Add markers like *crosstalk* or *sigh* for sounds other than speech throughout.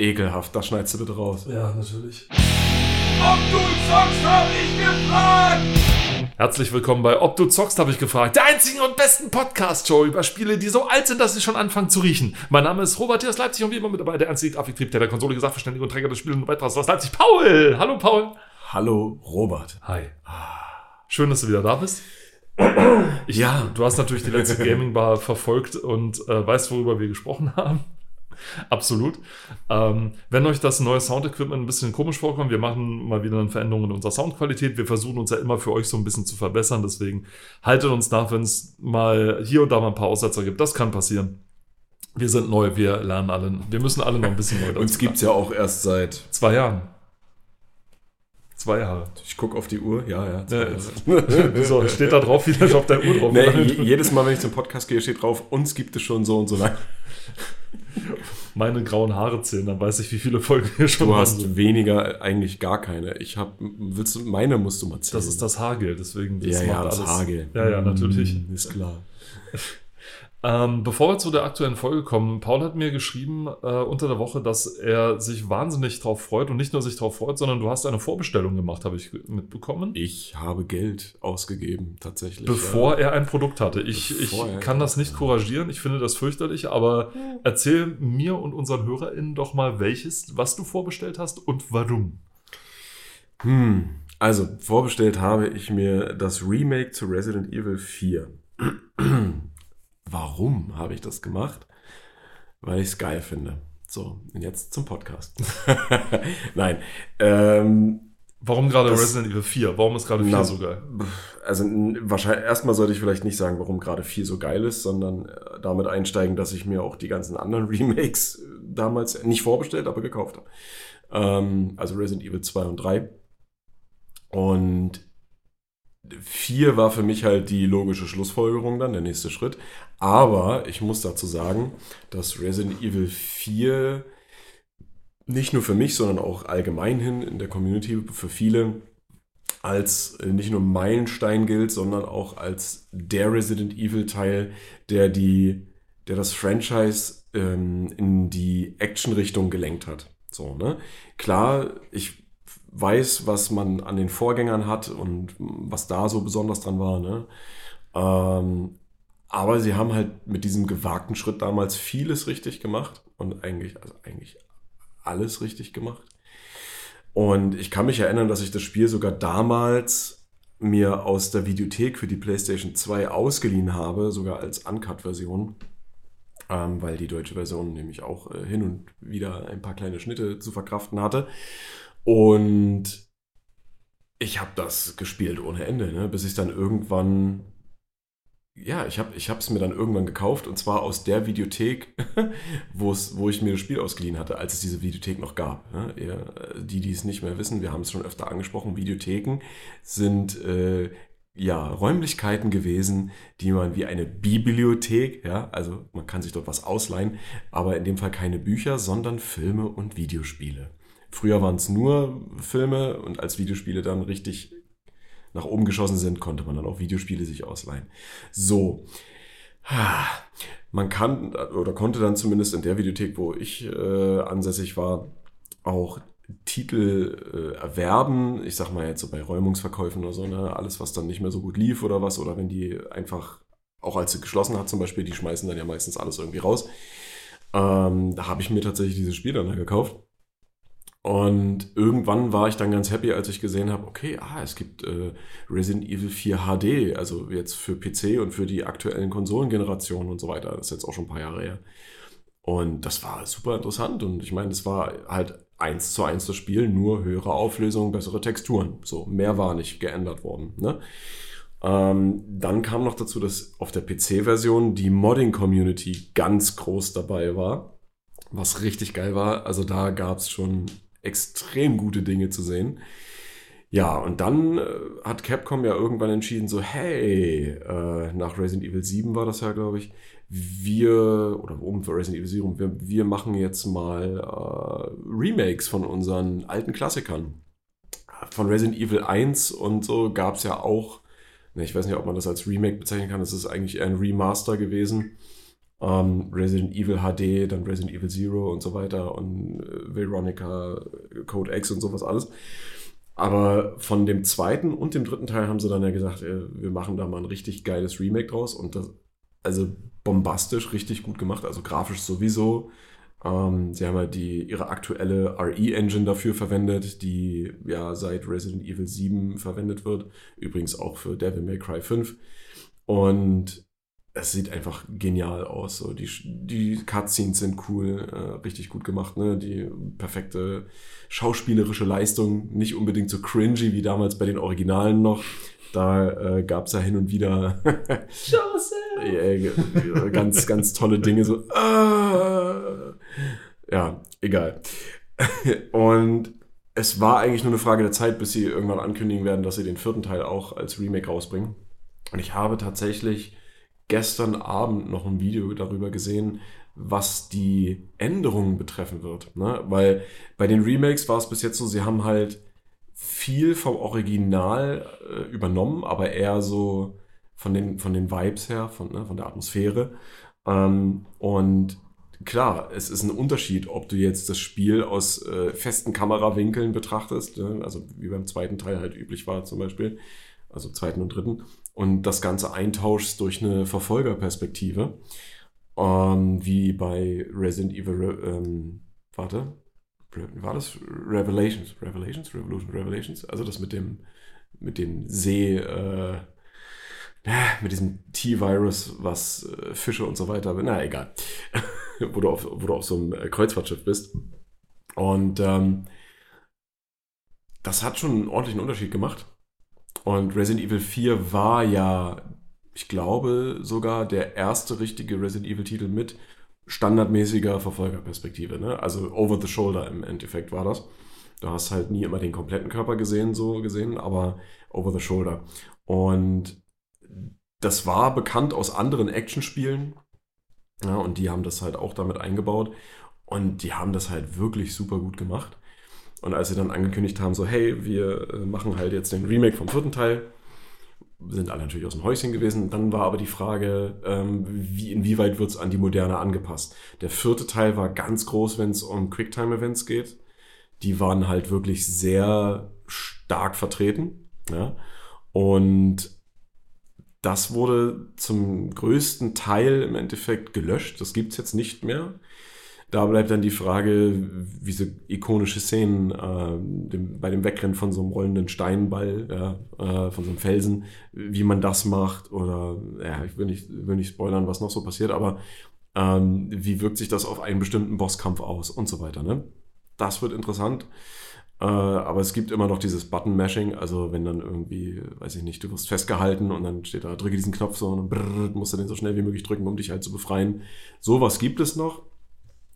ekelhaft. Das schneidest du bitte raus. Ja, natürlich. Ob du zockst, hab ich gefragt! Herzlich willkommen bei Ob du zockst, habe ich gefragt. Der einzigen und besten Podcast-Show über Spiele, die so alt sind, dass sie schon anfangen zu riechen. Mein Name ist Robert hier aus Leipzig und wie immer mit dabei der einzige Grafiktrieb, der der Konsole Sachverständige und Träger des Spiels und Beitrags aus Leipzig, Paul. Hallo, Paul. Hallo, Robert. Hi. Schön, dass du wieder da bist. Ich, Ja. Du hast natürlich die letzte *laughs* Gaming Bar verfolgt und äh, weißt, worüber wir gesprochen haben. *laughs* Absolut. Ähm, wenn euch das neue Soundequipment ein bisschen komisch vorkommt, wir machen mal wieder eine Veränderung in unserer Soundqualität. Wir versuchen uns ja immer für euch so ein bisschen zu verbessern. Deswegen haltet uns nach, wenn es mal hier und da mal ein paar Aussetzer gibt. Das kann passieren. Wir sind neu, wir lernen alle. Wir müssen alle noch ein bisschen neu dazu *laughs* Uns gibt's ja auch erst seit, Zwei Jahren. Zwei Jahre. ich guck auf die Uhr, ja, ja. Ja, Wieso? Steht da drauf, wie das auf der Uhr drauf Nee, jedes Mal, wenn ich zum Podcast gehe, steht drauf, uns gibt es schon so und so lange. *laughs* meine grauen Haare zählen, dann weiß ich, wie viele Folgen wir schon Du haben. hast weniger, eigentlich gar keine. Ich habe, willst du, meine musst du mal zählen. Das ist das Haargel, deswegen ja, ja, macht das Haargel. Ja, ja, natürlich. Mm, Ist klar. *laughs* Ähm, bevor wir zu der aktuellen Folge kommen, Paul hat mir geschrieben äh, unter der Woche, dass er sich wahnsinnig drauf freut und nicht nur sich drauf freut, sondern du hast eine Vorbestellung gemacht, habe ich mitbekommen, Ich habe Geld ausgegeben, tatsächlich. bevor ja. er ein Produkt hatte. Ich, Bevor ich kann das nicht couragieren, ich finde das fürchterlich, aber erzähl mir und unseren HörerInnen doch mal, welches, was du vorbestellt hast und warum. Hm, also vorbestellt habe ich mir das Remake zu Resident Evil 4. Warum habe ich das gemacht? Weil ich es geil finde. So, und jetzt zum Podcast. *laughs* Nein, ähm, Warum gerade Das- Resident Evil 4? Warum ist gerade 4 Na, so geil? also wahrscheinlich erstmal sollte ich vielleicht nicht sagen, warum gerade 4 so geil ist, sondern äh, damit einsteigen, dass ich mir auch die ganzen anderen *laughs* Remakes äh, damals nicht vorbestellt, aber gekauft habe. Ähm, also Resident Evil 2 und 3. Und 4 war für mich halt die logische Schlussfolgerung dann, der nächste Schritt. Aber ich muss dazu sagen, dass Resident Evil 4 nicht nur für mich, sondern auch allgemein hin in der Community für viele als äh, nicht nur Meilenstein gilt, sondern auch als der Resident Evil Teil, der die, der das Franchise ähm, in die Action-Richtung gelenkt hat. So, ne? Klar, ich weiß, was man an den Vorgängern hat und was da so besonders dran war, ne? Ähm, aber sie haben halt mit diesem gewagten Schritt damals vieles richtig gemacht und eigentlich, also eigentlich alles richtig gemacht. Und ich kann mich erinnern, dass ich das Spiel sogar damals mir aus der Videothek für die PlayStation 2 ausgeliehen habe, sogar als Uncut-Version, ähm, weil die deutsche Version nämlich auch äh, hin und wieder ein paar kleine Schnitte zu verkraften hatte. Und ich habe das gespielt ohne Ende, ne? bis ich dann irgendwann ja, ich habe es mir dann irgendwann gekauft und zwar aus der Videothek, *laughs* wo ich mir das Spiel ausgeliehen hatte, als es diese Videothek noch gab. Ne? Die, die es nicht mehr wissen, wir haben es schon öfter angesprochen, Videotheken sind äh, ja Räumlichkeiten gewesen, die man wie eine Bibliothek, ja, also man kann sich dort was ausleihen, aber in dem Fall keine Bücher, sondern Filme und Videospiele. Früher waren es nur Filme und als Videospiele dann richtig nach oben geschossen sind, konnte man dann auch Videospiele sich ausleihen. So. Man kann oder konnte dann zumindest in der Videothek, wo ich äh, ansässig war, auch Titel äh, erwerben. Ich sag mal jetzt so bei Räumungsverkäufen oder so, ne? alles, was dann nicht mehr so gut lief oder was, oder wenn die einfach, auch als sie geschlossen hat zum Beispiel, die schmeißen dann ja meistens alles irgendwie raus. Ähm, da habe ich mir tatsächlich dieses Spiel dann gekauft. Und irgendwann war ich dann ganz happy, als ich gesehen habe, okay, ah, es gibt äh, Resident Evil 4 HD, also jetzt für PC und für die aktuellen Konsolengenerationen und so weiter. Das ist jetzt auch schon ein paar Jahre her. Und das war super interessant. Und ich meine, das war halt eins zu eins das Spiel, nur höhere Auflösung, bessere Texturen. So, mehr war nicht geändert worden. Ne? Ähm, dann kam noch dazu, dass auf der PC-Version die Modding-Community ganz groß dabei war, was richtig geil war. Also da gab es schon extrem gute Dinge zu sehen. Ja, und dann äh, hat Capcom ja irgendwann entschieden, so, hey, äh, nach Resident Evil 7 war das ja, glaube ich, wir, oder um für Resident Evil 7, wir, wir machen jetzt mal äh, Remakes von unseren alten Klassikern. Von Resident Evil 1 und so gab es ja auch, ne, ich weiß nicht, ob man das als Remake bezeichnen kann, das ist eigentlich eher ein Remaster gewesen. Ähm, Resident Evil HD, dann Resident Evil Zero und so weiter und äh, Veronica, Code X und sowas alles. Aber von dem zweiten und dem dritten Teil haben sie dann ja gesagt, äh, wir machen da mal ein richtig geiles Remake draus und das, also bombastisch, richtig gut gemacht, also grafisch sowieso. Ähm, sie haben ja die, ihre aktuelle RE-Engine dafür verwendet, die ja seit Resident Evil 7 verwendet wird. Übrigens auch für Devil May Cry 5. Und es sieht einfach genial aus. So. Die, die Cutscenes sind cool, äh, richtig gut gemacht. Ne? Die perfekte schauspielerische Leistung, nicht unbedingt so cringy wie damals bei den Originalen noch. Da äh, gab es ja hin und wieder *laughs* ja, ganz, ganz tolle Dinge. So, ah, ja, egal. *laughs* Und es war eigentlich nur eine Frage der Zeit, bis sie irgendwann ankündigen werden, dass sie den vierten Teil auch als Remake rausbringen. Und ich habe tatsächlich gestern Abend noch ein Video darüber gesehen, was die Änderungen betreffen wird. Ne? Weil bei den Remakes war es bis jetzt so, sie haben halt viel vom Original äh, übernommen, aber eher so von den, von den Vibes her, von, ne, von der Atmosphäre. Ähm, und klar, es ist ein Unterschied, ob du jetzt das Spiel aus äh, festen Kamerawinkeln betrachtest, ne? also wie beim zweiten Teil halt üblich war zum Beispiel, also zweiten und dritten, und das Ganze eintauschst durch eine Verfolgerperspektive, ähm, wie bei Resident Evil, ähm, warte, war das? Revelations, Revelations, Revolution, Revelations, also das mit dem, mit dem See, äh, mit diesem T-Virus, was äh, Fische und so weiter, na egal, *laughs* wo, du auf, wo du auf so einem äh, Kreuzfahrtschiff bist. Und ähm, das hat schon einen ordentlichen Unterschied gemacht. Und Resident Evil 4 war ja, ich glaube, sogar der erste richtige Resident Evil-Titel mit standardmäßiger Verfolgerperspektive. Ne? Also over the shoulder im Endeffekt war das. Du hast halt nie immer den kompletten Körper gesehen, so gesehen, aber over the shoulder. Und das war bekannt aus anderen Actionspielen. Ja, und die haben das halt auch damit eingebaut. Und die haben das halt wirklich super gut gemacht. Und als sie dann angekündigt haben, so, hey, wir äh, machen halt jetzt den Remake vom vierten Teil, sind alle natürlich aus dem Häuschen gewesen. Dann war aber die Frage, ähm, wie, inwieweit wird es an die Moderne angepasst. Der vierte Teil war ganz groß, wenn es um Quicktime-Events geht. Die waren halt wirklich sehr stark vertreten. Ja? Und das wurde zum größten Teil im Endeffekt gelöscht. Das gibt es jetzt nicht mehr. Da bleibt dann die Frage, wie so ikonische Szenen äh, dem, bei dem Wegrennen von so einem rollenden Steinball, ja, äh, von so einem Felsen, wie man das macht oder, ja, ich will nicht, will nicht spoilern, was noch so passiert, aber ähm, wie wirkt sich das auf einen bestimmten Bosskampf aus und so weiter. Ne? Das wird interessant. Äh, aber es gibt immer noch dieses Button-Mashing, also wenn dann irgendwie, weiß ich nicht, du wirst festgehalten und dann steht da, drücke diesen Knopf so und dann brrr, musst du den so schnell wie möglich drücken, um dich halt zu befreien. Sowas gibt es noch.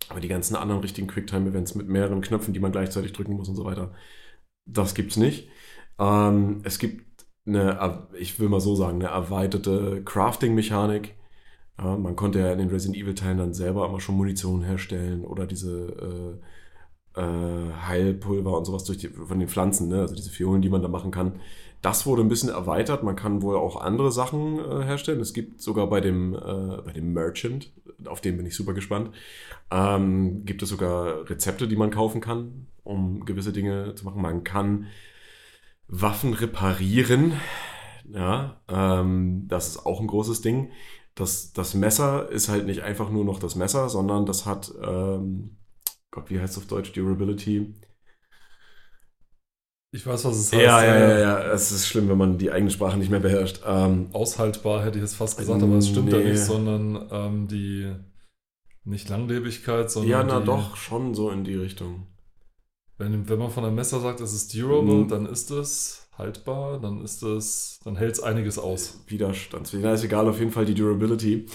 Aber die ganzen anderen richtigen Quicktime-Events mit mehreren Knöpfen, die man gleichzeitig drücken muss und so weiter, das gibt's nicht. Ähm, es gibt eine, ich will mal so sagen, eine erweiterte Crafting-Mechanik. Ja, man konnte ja in den Resident Evil-Teilen dann selber immer schon Munition herstellen oder diese äh, äh, Heilpulver und sowas durch die, von den Pflanzen, ne? also diese Fiolen, die man da machen kann. Das wurde ein bisschen erweitert. Man kann wohl auch andere Sachen äh, herstellen. Es gibt sogar bei dem, äh, bei dem Merchant, auf den bin ich super gespannt, ähm, gibt es sogar Rezepte, die man kaufen kann, um gewisse Dinge zu machen. Man kann Waffen reparieren. Ja, ähm, das ist auch ein großes Ding. Das, das Messer ist halt nicht einfach nur noch das Messer, sondern das hat, ähm, Gott, wie heißt es auf Deutsch, Durability? Ich weiß, was es heißt. Ja, ja, ja, ja. Es ist schlimm, wenn man die eigene Sprache nicht mehr beherrscht. Ähm, Aushaltbar hätte ich jetzt fast gesagt, aber es stimmt nee. ja nicht, sondern ähm, die nicht Langlebigkeit, sondern. Ja, na die, doch, schon so in die Richtung. Wenn, wenn man von einem Messer sagt, es ist durable, mhm. dann ist es haltbar, dann ist es, dann hält es einiges aus. Widerstandsfähig. Ist egal, auf jeden Fall die Durability.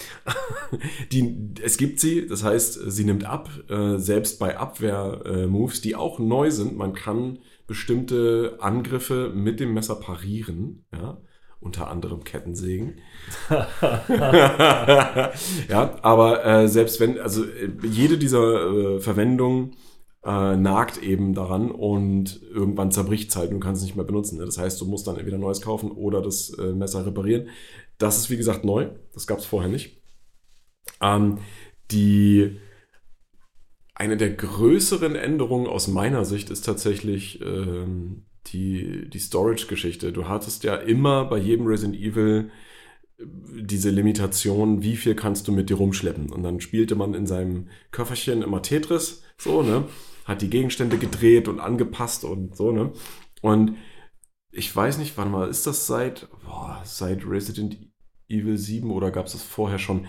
*laughs* die, es gibt sie, das heißt, sie nimmt ab, äh, selbst bei Abwehr-Moves, äh, die auch neu sind. Man kann bestimmte Angriffe mit dem Messer parieren, ja, unter anderem Kettensägen. *laughs* *laughs* ja, aber äh, selbst wenn, also äh, jede dieser äh, Verwendungen äh, nagt eben daran und irgendwann zerbricht es halt und kannst es nicht mehr benutzen. Ne? Das heißt, du musst dann entweder neues kaufen oder das äh, Messer reparieren. Das ist wie gesagt neu, das gab es vorher nicht. Ähm, die eine der größeren Änderungen aus meiner Sicht ist tatsächlich ähm, die, die Storage-Geschichte. Du hattest ja immer bei jedem Resident Evil äh, diese Limitation, wie viel kannst du mit dir rumschleppen. Und dann spielte man in seinem Köfferchen immer Tetris, so, ne? Hat die Gegenstände gedreht und angepasst und so, ne? Und ich weiß nicht, wann mal ist das seit, boah, seit Resident Evil 7 oder gab es das vorher schon?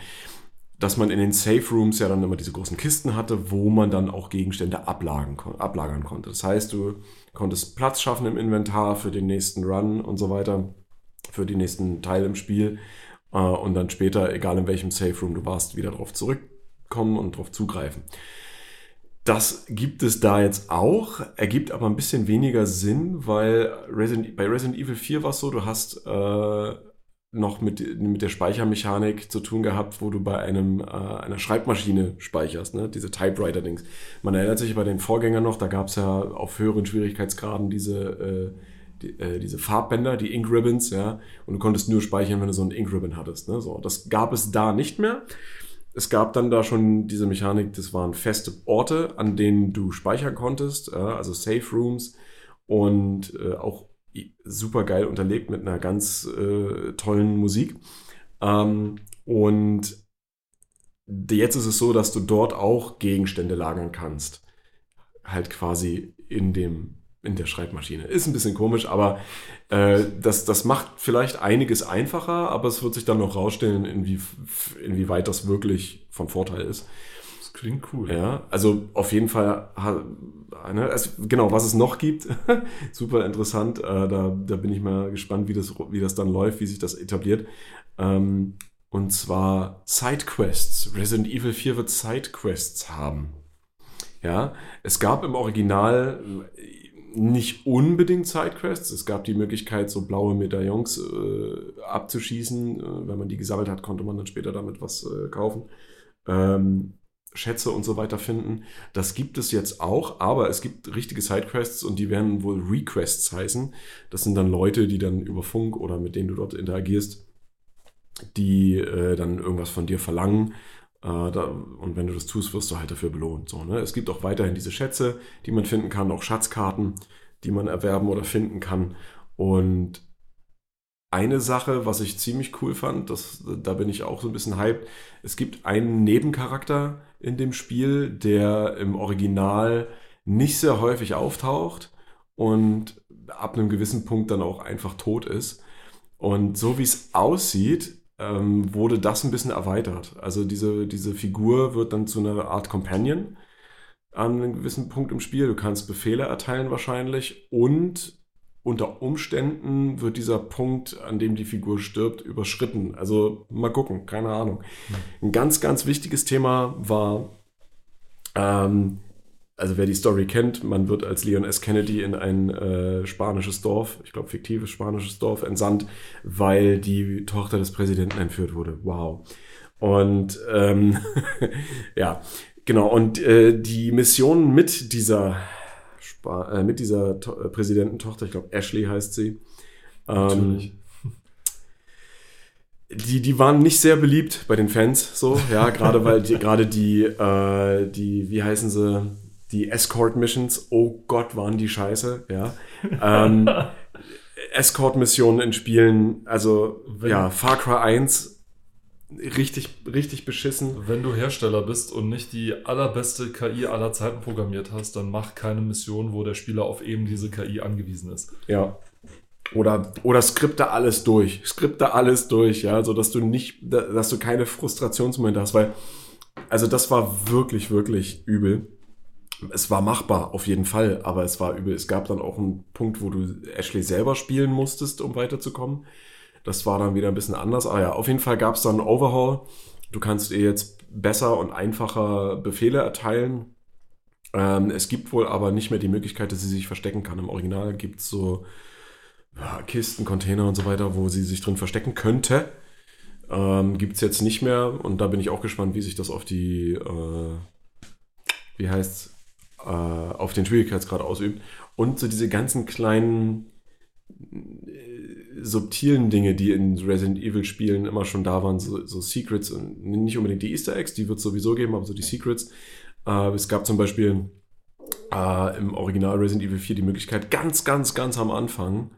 dass man in den Safe Rooms ja dann immer diese großen Kisten hatte, wo man dann auch Gegenstände ablagern, ablagern konnte. Das heißt, du konntest Platz schaffen im Inventar für den nächsten Run und so weiter, für den nächsten Teil im Spiel äh, und dann später, egal in welchem Safe Room du warst, wieder darauf zurückkommen und darauf zugreifen. Das gibt es da jetzt auch, ergibt aber ein bisschen weniger Sinn, weil Resident, bei Resident Evil 4 war es so, du hast äh, noch mit, mit der Speichermechanik zu tun gehabt, wo du bei einem, äh, einer Schreibmaschine speicherst, ne? diese Typewriter-Dings. Man erinnert sich bei den Vorgängern noch, da gab es ja auf höheren Schwierigkeitsgraden diese, äh, die, äh, diese Farbbänder, die Ink Ribbons, ja, und du konntest nur speichern, wenn du so einen Ink Ribbon hattest. Ne? So, das gab es da nicht mehr. Es gab dann da schon diese Mechanik, das waren feste Orte, an denen du speichern konntest, also Safe Rooms und äh, auch super geil unterlegt mit einer ganz äh, tollen Musik. Ähm, und jetzt ist es so, dass du dort auch Gegenstände lagern kannst. Halt quasi in dem in der Schreibmaschine. Ist ein bisschen komisch, aber äh, das, das macht vielleicht einiges einfacher, aber es wird sich dann noch rausstellen, inwie, inwieweit das wirklich von Vorteil ist. Klingt cool. Ja, also auf jeden Fall, ne, es, genau, was es noch gibt, *laughs* super interessant. Äh, da, da bin ich mal gespannt, wie das, wie das dann läuft, wie sich das etabliert. Ähm, und zwar Sidequests. Resident Evil 4 wird Sidequests haben. Ja, es gab im Original nicht unbedingt Sidequests. Es gab die Möglichkeit, so blaue Medaillons äh, abzuschießen. Äh, wenn man die gesammelt hat, konnte man dann später damit was äh, kaufen. Ähm, Schätze und so weiter finden. Das gibt es jetzt auch, aber es gibt richtige Sidequests und die werden wohl Requests heißen. Das sind dann Leute, die dann über Funk oder mit denen du dort interagierst, die äh, dann irgendwas von dir verlangen. Äh, da, und wenn du das tust, wirst du halt dafür belohnt. So, ne? Es gibt auch weiterhin diese Schätze, die man finden kann, auch Schatzkarten, die man erwerben oder finden kann. Und eine Sache, was ich ziemlich cool fand, das, da bin ich auch so ein bisschen hyped. Es gibt einen Nebencharakter in dem Spiel, der im Original nicht sehr häufig auftaucht und ab einem gewissen Punkt dann auch einfach tot ist. Und so wie es aussieht, ähm, wurde das ein bisschen erweitert. Also diese, diese Figur wird dann zu einer Art Companion an einem gewissen Punkt im Spiel. Du kannst Befehle erteilen wahrscheinlich und unter Umständen wird dieser Punkt, an dem die Figur stirbt, überschritten. Also mal gucken, keine Ahnung. Hm. Ein ganz, ganz wichtiges Thema war, ähm, also wer die Story kennt, man wird als Leon S. Kennedy in ein äh, spanisches Dorf, ich glaube fiktives spanisches Dorf, entsandt, weil die Tochter des Präsidenten entführt wurde. Wow. Und ähm, *laughs* ja, genau. Und äh, die Mission mit dieser äh, mit dieser to äh, Präsidententochter, ich glaube Ashley heißt sie. Ähm, die, die waren nicht sehr beliebt bei den Fans, so, ja, gerade weil die, *laughs* gerade die, äh, die, wie heißen sie, die Escort-Missions, oh Gott, waren die scheiße, ja. Ähm, *laughs* Escort-Missionen in Spielen, also Wenn, ja, Far Cry 1 richtig, richtig beschissen. Wenn du Hersteller bist und nicht die allerbeste KI aller Zeiten programmiert hast, dann mach keine Mission, wo der Spieler auf eben diese KI angewiesen ist. Ja. Oder, oder skripte alles durch. Skripte alles durch, ja, so dass du nicht, dass du keine Frustrationsmomente hast, weil, also das war wirklich, wirklich übel. Es war machbar, auf jeden Fall, aber es war übel. Es gab dann auch einen Punkt, wo du Ashley selber spielen musstest, um weiterzukommen. Das war dann wieder ein bisschen anders. Ah ja, auf jeden Fall gab es dann einen Overhaul. Du kannst ihr jetzt besser und einfacher Befehle erteilen. Ähm, es gibt wohl aber nicht mehr die Möglichkeit, dass sie sich verstecken kann. Im Original gibt es so ja, Kisten, Container und so weiter, wo sie sich drin verstecken könnte. Ähm, gibt es jetzt nicht mehr. Und da bin ich auch gespannt, wie sich das auf die, äh, wie heißt äh, auf den Schwierigkeitsgrad ausübt. Und so diese ganzen kleinen subtilen Dinge, die in Resident Evil Spielen immer schon da waren, so, so Secrets und nicht unbedingt die Easter Eggs, die wird es sowieso geben, aber so die Secrets. Äh, es gab zum Beispiel äh, im Original Resident Evil 4 die Möglichkeit, ganz, ganz, ganz am Anfang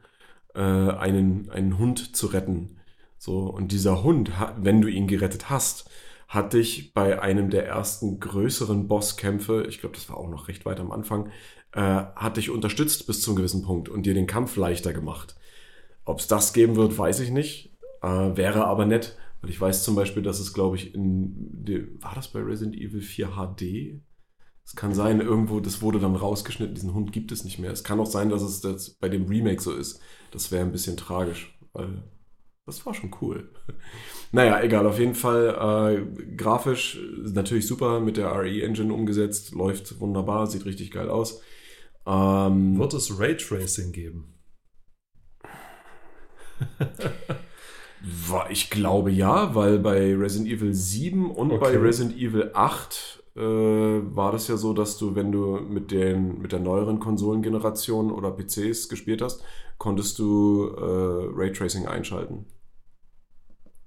äh, einen, einen Hund zu retten. So, und dieser Hund, wenn du ihn gerettet hast, hat dich bei einem der ersten größeren Bosskämpfe, ich glaube, das war auch noch recht weit am Anfang, äh, hat dich unterstützt bis zu einem gewissen Punkt und dir den Kampf leichter gemacht. Ob es das geben wird, weiß ich nicht. Äh, wäre aber nett, weil ich weiß zum Beispiel, dass es, glaube ich, in war das bei Resident Evil 4 HD? Es kann sein, irgendwo, das wurde dann rausgeschnitten, diesen Hund gibt es nicht mehr. Es kann auch sein, dass es das bei dem Remake so ist. Das wäre ein bisschen tragisch, weil das war schon cool. *laughs* Naja, egal, auf jeden Fall äh, grafisch natürlich super mit der RE-Engine umgesetzt, läuft wunderbar, sieht richtig geil aus. Ähm, Wird es Raytracing geben? ich glaube ja, weil bei Resident Evil 7 und okay. bei Resident Evil 8 äh, war das ja so, dass du, wenn du mit, den, mit der neueren Konsolengeneration oder PCs gespielt hast, konntest du äh, Raytracing einschalten.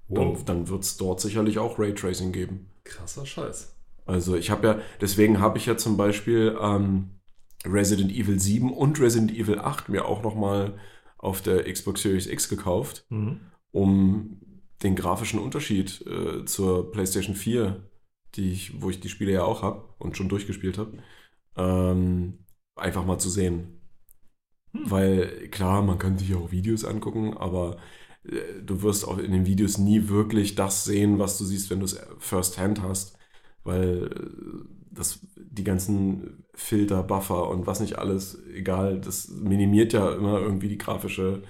Wow. Dann, dann wird es dort sicherlich auch Raytracing geben. Krasser Scheiß. Also ich habe ja, deswegen habe ich ja zum Beispiel ähm, Resident Evil 7 und Resident Evil 8 mir auch nochmal auf der Xbox Series X gekauft, mhm. um den grafischen Unterschied äh, zur PlayStation 4, die ich, wo ich die Spiele ja auch habe und schon durchgespielt habe, ähm, einfach mal zu sehen. Hm. Weil klar, man kann sich auch Videos angucken, aber äh, du wirst auch in den Videos nie wirklich das sehen, was du siehst, wenn du es first hand hast, weil äh, das, die ganzen Filter, Buffer und was nicht alles, egal, das minimiert ja immer irgendwie die grafische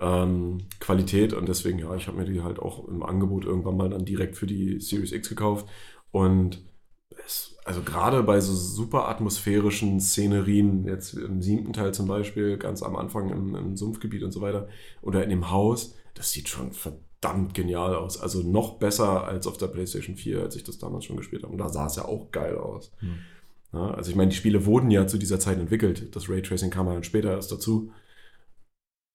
ähm, Qualität und deswegen, ja, ich habe mir die halt auch im Angebot irgendwann mal dann direkt für die Series X gekauft und es, also gerade bei so super atmosphärischen Szenerien, jetzt im siebten Teil zum Beispiel, ganz am Anfang im, im Sumpfgebiet und so weiter, oder in dem Haus, das sieht schon verdammt genial aus. Also noch besser als auf der PlayStation 4, als ich das damals schon gespielt habe. Und da sah es ja auch geil aus. Hm. Ja, also ich meine, die Spiele wurden ja zu dieser Zeit entwickelt. Das Raytracing kam dann später erst dazu.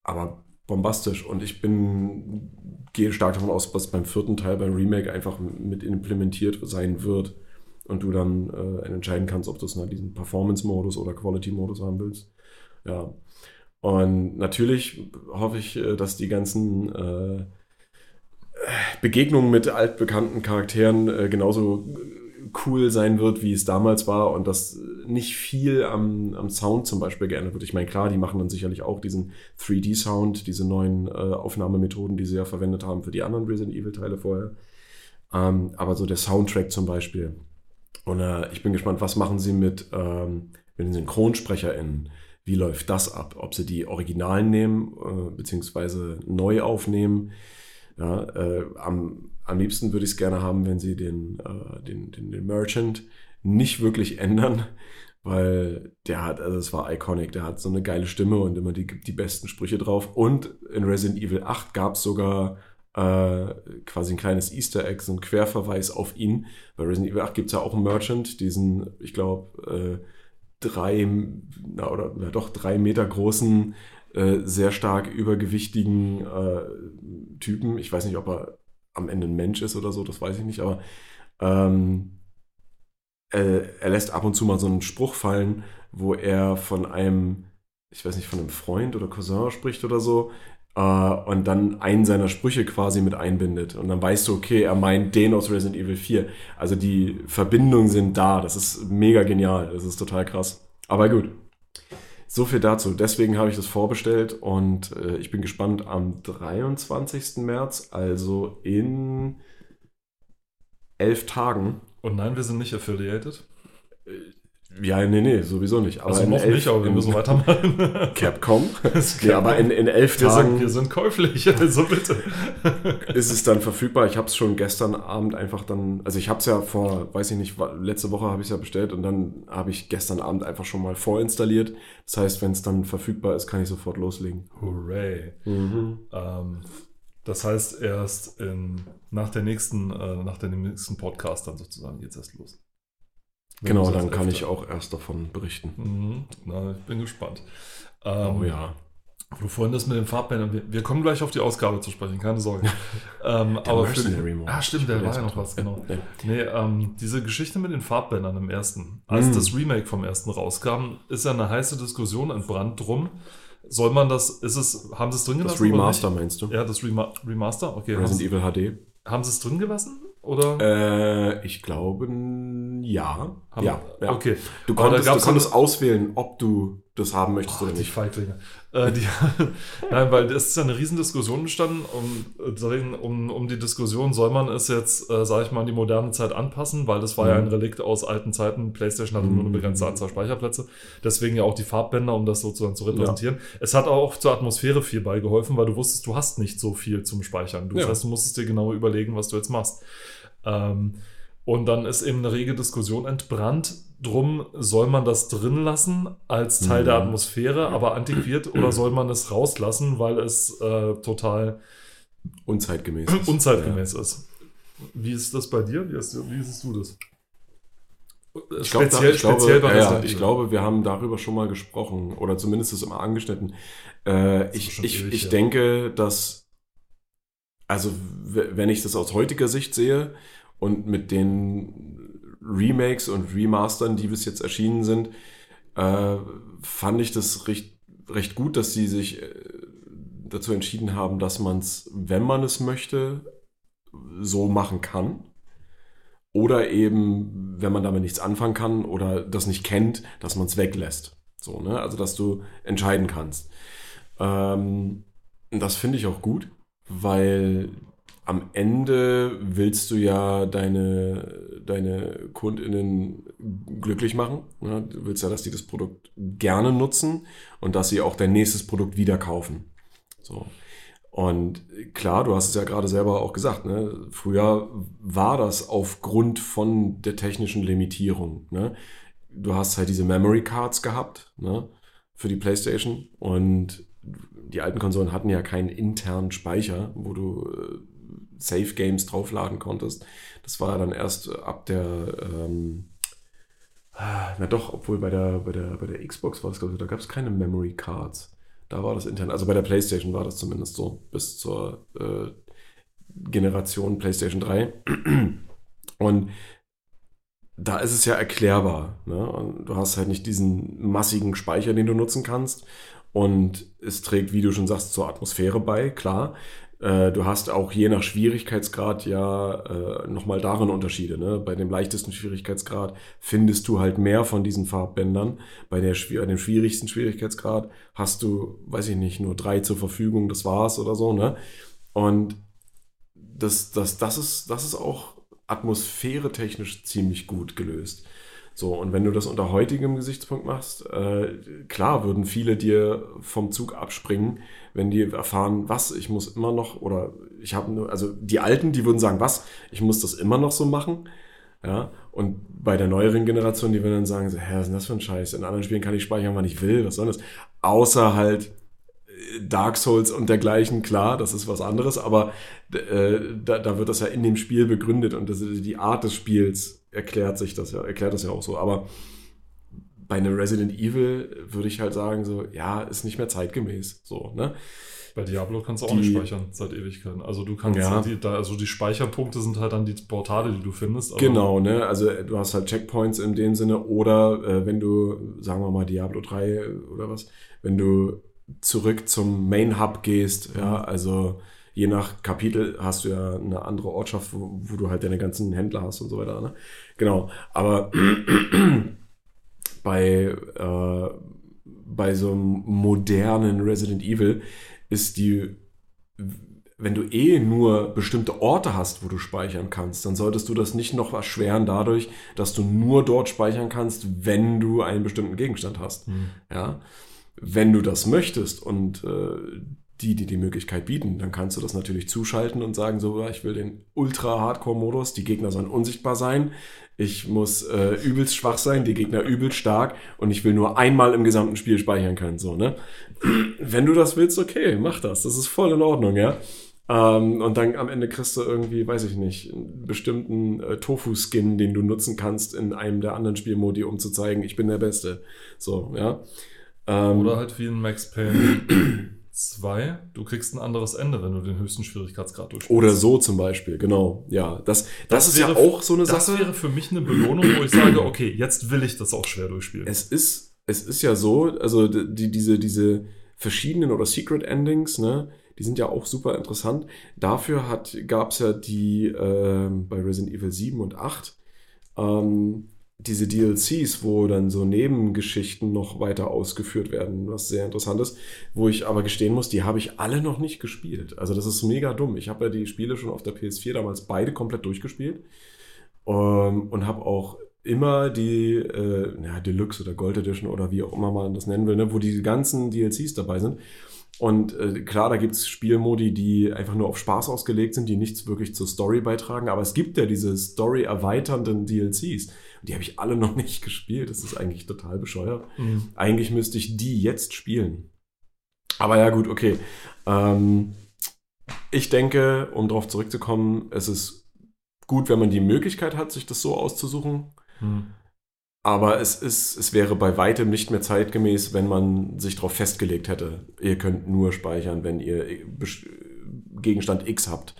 Aber bombastisch. Und ich bin, gehe stark davon aus, dass beim vierten Teil, beim Remake, einfach mit implementiert sein wird. Und du dann äh, entscheiden kannst, ob du es in diesen Performance-Modus oder Quality-Modus haben willst. Ja. Und natürlich hoffe ich, äh, dass die ganzen äh, Begegnungen mit altbekannten Charakteren äh, genauso cool sein wird, wie es damals war und dass nicht viel am, am Sound zum Beispiel geändert wird. Ich meine, klar, die machen dann sicherlich auch diesen 3D-Sound, diese neuen äh, Aufnahmemethoden, die sie ja verwendet haben für die anderen Resident Evil-Teile vorher. Ähm, aber so der Soundtrack zum Beispiel. Und äh, ich bin gespannt, was machen sie mit, ähm, mit den SynchronsprecherInnen? Wie läuft das ab? Ob sie die Originalen nehmen, äh, beziehungsweise neu aufnehmen? Ja, äh, am, am liebsten würde ich es gerne haben, wenn sie den, äh, den, den, den Merchant nicht wirklich ändern, weil der hat, also es war iconic, der hat so eine geile Stimme und immer die, die besten Sprüche drauf. Und in Resident Evil 8 gab es sogar äh, quasi ein kleines Easter Egg, so ein Querverweis auf ihn. Bei Resident Evil 8 gibt es ja auch einen Merchant, diesen, ich glaube, äh, drei, na, oder ja, doch drei Meter großen äh, sehr stark übergewichtigen äh, Typen. Ich weiß nicht, ob er am Ende ein Mensch ist oder so, das weiß ich nicht, aber ähm, er, er, lässt ab und zu mal so einen Spruch fallen, wo er von einem, ich weiß nicht, von einem Freund oder Cousin spricht oder so, äh, und dann einen seiner Sprüche quasi mit einbindet. Und dann weißt du, okay, er meint den aus Resident Evil 4. Also die Verbindungen sind da. Das ist mega genial. Das ist total krass. Aber gut, so viel dazu. Deswegen habe ich das vorbestellt und äh, ich bin gespannt am 23. März, also in elf Tagen. Und nein, wir sind nicht affiliated. Ja, nee, nee, sowieso nicht. Aber also noch elf, nicht, aber wir müssen weitermachen. *laughs* Capcom. *laughs* Ja, aber in, in elf wir Tagen. Sind, wir sind käuflich, *laughs* also bitte. ist es dann verfügbar? Ich habe es schon gestern Abend einfach dann, also ich habe es ja vor, weiß ich nicht, letzte Woche habe ich es ja bestellt und dann habe ich gestern Abend einfach schon mal vorinstalliert. Das heißt, wenn es dann verfügbar ist, kann ich sofort loslegen. Hooray. Mhm. Ähm, das heißt, erst in, nach der nächsten, äh, nach dem nächsten Podcast dann sozusagen jetzt erst los. Genau, dann kann öfter. ich auch erst davon berichten. Mhm. Na, ich bin gespannt. Ähm, oh ja. Wo du vorhin das mit den Farbbändern, wir, wir kommen gleich auf die Ausgabe zu sprechen, keine Sorge. *laughs* ähm, aber für, Mercenary Mode. ah, stimmt, der war ja noch was, genau. Ja. Nee, ähm, diese Geschichte mit den Farbbändern im ersten, als Mm. das Remake vom ersten rauskam, ist ja eine heiße Diskussion entbrannt drum. Soll man das, ist es, haben sie es drin Das gelassen? oder Remaster meinst du? Ja, das Rema Remaster, okay. Resident Evil HD? haben sie es drin gelassen? Oder? Äh, ich glaube, ja. haben, ja, ja. Okay. Du konntest, du konntest auswählen, ob du das haben möchtest Oh, oder die nicht. Feiglinge. Äh, die, *laughs* Nein, weil es ist ja eine Riesendiskussion entstanden, um, um, um die Diskussion, soll man es jetzt, äh, sage ich mal, an die moderne Zeit anpassen, weil das war ja Mhm. ein Relikt aus alten Zeiten. PlayStation hatte nur eine Mhm. begrenzte Anzahl Speicherplätze. Deswegen ja auch die Farbbänder, um das sozusagen zu repräsentieren. Es hat auch zur Atmosphäre viel beigeholfen, weil du wusstest, du hast nicht so viel zum Speichern. Du, Ja. Das heißt, du musstest dir genau überlegen, was du jetzt machst. Ähm, und dann ist eben eine rege Diskussion entbrannt. Drum, soll man das drin lassen als Teil Mhm. der Atmosphäre, aber antiquiert, *clears throat* oder soll man es rauslassen, weil es äh, total Unzeitgemäß. ist. unzeitgemäß ist? Wie ist das bei dir? Wie, hast du, wie siehst du das? Ich, glaub, speziell, ich, glaube, speziell bei ja, ja, Resident ich glaube, wir haben darüber schon mal gesprochen oder zumindest es immer angeschnitten. Äh, ist ich ich, ewig ich her. denke, dass, also wenn ich das aus heutiger Sicht sehe und mit den Remakes und Remastern, die bis jetzt erschienen sind, äh, fand ich das recht, recht gut, dass sie sich äh, dazu entschieden haben, dass man es, wenn man es möchte, so machen kann. Oder eben, wenn man damit nichts anfangen kann oder das nicht kennt, dass man es weglässt. So, ne? Also, dass du entscheiden kannst. Ähm, das finde ich auch gut, weil am Ende willst du ja deine, deine KundInnen glücklich machen. Ne? Du willst ja, dass die das Produkt gerne nutzen und dass sie auch dein nächstes Produkt wieder kaufen. So. Und klar, du hast es ja gerade selber auch gesagt, ne? früher war das aufgrund von der technischen Limitierung. Ne? Du hast halt diese Memory Cards gehabt ne? für die PlayStation und die alten Konsolen hatten ja keinen internen Speicher, wo du Save Games draufladen konntest. Das war dann erst ab der, ähm, ah, na doch, obwohl bei der, bei der, bei der Xbox war es, glaube ich, da gab es keine Memory Cards. Da war das intern. Also bei der PlayStation war das zumindest so, bis zur äh, Generation PlayStation 3. *clears throat* Und da ist es ja erklärbar. Ne? Und du hast halt nicht diesen massigen Speicher, den du nutzen kannst. Und es trägt, wie du schon sagst, zur Atmosphäre bei, klar. Äh, Du hast auch je nach Schwierigkeitsgrad ja äh, nochmal darin Unterschiede. Ne? Bei dem leichtesten Schwierigkeitsgrad findest du halt mehr von diesen Farbbändern. Bei, der, bei dem schwierigsten Schwierigkeitsgrad hast du, weiß ich nicht, nur drei zur Verfügung, das war's oder so. Ne? Und das, das, das, ist, das ist auch atmosphäretechnisch ziemlich gut gelöst. So, und wenn du das unter heutigem Gesichtspunkt machst, äh, klar würden viele dir vom Zug abspringen, wenn die erfahren, was, ich muss immer noch, oder ich habe nur, also die Alten, die würden sagen, was, ich muss das immer noch so machen. Ja, und bei der neueren Generation, die würden dann sagen, so, hä, was ist denn das für ein Scheiß? In anderen Spielen kann ich speichern, wann ich will, was soll das? Außer halt äh, Dark Souls und dergleichen, klar, das ist was anderes, aber äh, da, da wird das ja in dem Spiel begründet und das, die Art des Spiels erklärt sich das ja, erklärt das ja auch so. Aber bei einem Resident Evil würde ich halt sagen, so, ja, ist nicht mehr zeitgemäß. So, ne? Bei Diablo kannst du auch Die- nicht speichern seit Ewigkeiten. Also du kannst Ja. die, da, also die Speicherpunkte sind halt dann die Portale, die du findest. Genau, ne? Also äh, du hast halt Checkpoints in dem Sinne oder äh, wenn du, sagen wir mal Diablo 3 oder was, wenn du zurück zum Main Hub gehst, ja, also je nach Kapitel hast du ja eine andere Ortschaft, wo, wo du halt deine ganzen Händler hast und so weiter, ne? Genau, aber *clears throat* bei, äh, bei so einem modernen Resident Evil ist die wenn du eh nur bestimmte Orte hast, wo du speichern kannst, dann solltest du das nicht noch erschweren dadurch, dass du nur dort speichern kannst, wenn du einen bestimmten Gegenstand hast. Hm. Ja, wenn du das möchtest und äh, die, die die Möglichkeit bieten, dann kannst du das natürlich zuschalten und sagen so, ich will den Ultra-Hardcore-Modus, die Gegner sollen unsichtbar sein, ich muss äh, übelst schwach sein, die Gegner übelst stark und ich will nur einmal im gesamten Spiel speichern können, so, ne? Wenn du das willst, okay, mach das, das ist voll in Ordnung, ja? Ähm, und dann am Ende kriegst du irgendwie, weiß ich nicht, einen bestimmten äh, Tofu-Skin, den du nutzen kannst in einem der anderen Spielmodi, um zu zeigen, ich bin der Beste. So, ja. Ähm, Oder halt wie in Max Payne 2, du kriegst ein anderes Ende, wenn du den höchsten Schwierigkeitsgrad durchspielst. oder so zum Beispiel, genau. Ja, das, das, ist ja wäre- auch so eine Das Sache. wäre für mich eine Belohnung, wo ich sage, okay, jetzt will ich das auch schwer durchspielen. Es ist, es ist ja so, also die, diese, diese verschiedenen oder Secret Endings, ne, die sind ja auch super interessant. Dafür hat, gab's ja die ähm, bei Resident Evil 7 und 8 ähm, diese DLCs, wo dann so Nebengeschichten noch weiter ausgeführt werden, was sehr interessant ist, wo ich aber gestehen muss, die habe ich alle noch nicht gespielt. Also das ist mega dumm. Ich habe ja die Spiele schon auf der PS4 damals beide komplett durchgespielt ähm, und habe auch immer die äh, ja, Deluxe oder Gold Edition oder wie auch immer man das nennen will, ne, wo die ganzen DLCs dabei sind. Und äh, klar, da gibt's Spielmodi, die einfach nur auf Spaß ausgelegt sind, die nichts wirklich zur Story beitragen. Aber es gibt ja diese Story erweiternden DLCs. Und die habe ich alle noch nicht *laughs* gespielt. Das ist eigentlich total bescheuert. Mhm. Eigentlich müsste ich die jetzt spielen. Aber ja, gut, okay. Ähm, ich denke, um darauf zurückzukommen, es ist gut, wenn man die Möglichkeit hat, sich das so auszusuchen. Mhm. Aber es, ist, es wäre bei weitem nicht mehr zeitgemäß, wenn man sich darauf festgelegt hätte, ihr könnt nur speichern, wenn ihr Best- Gegenstand X habt.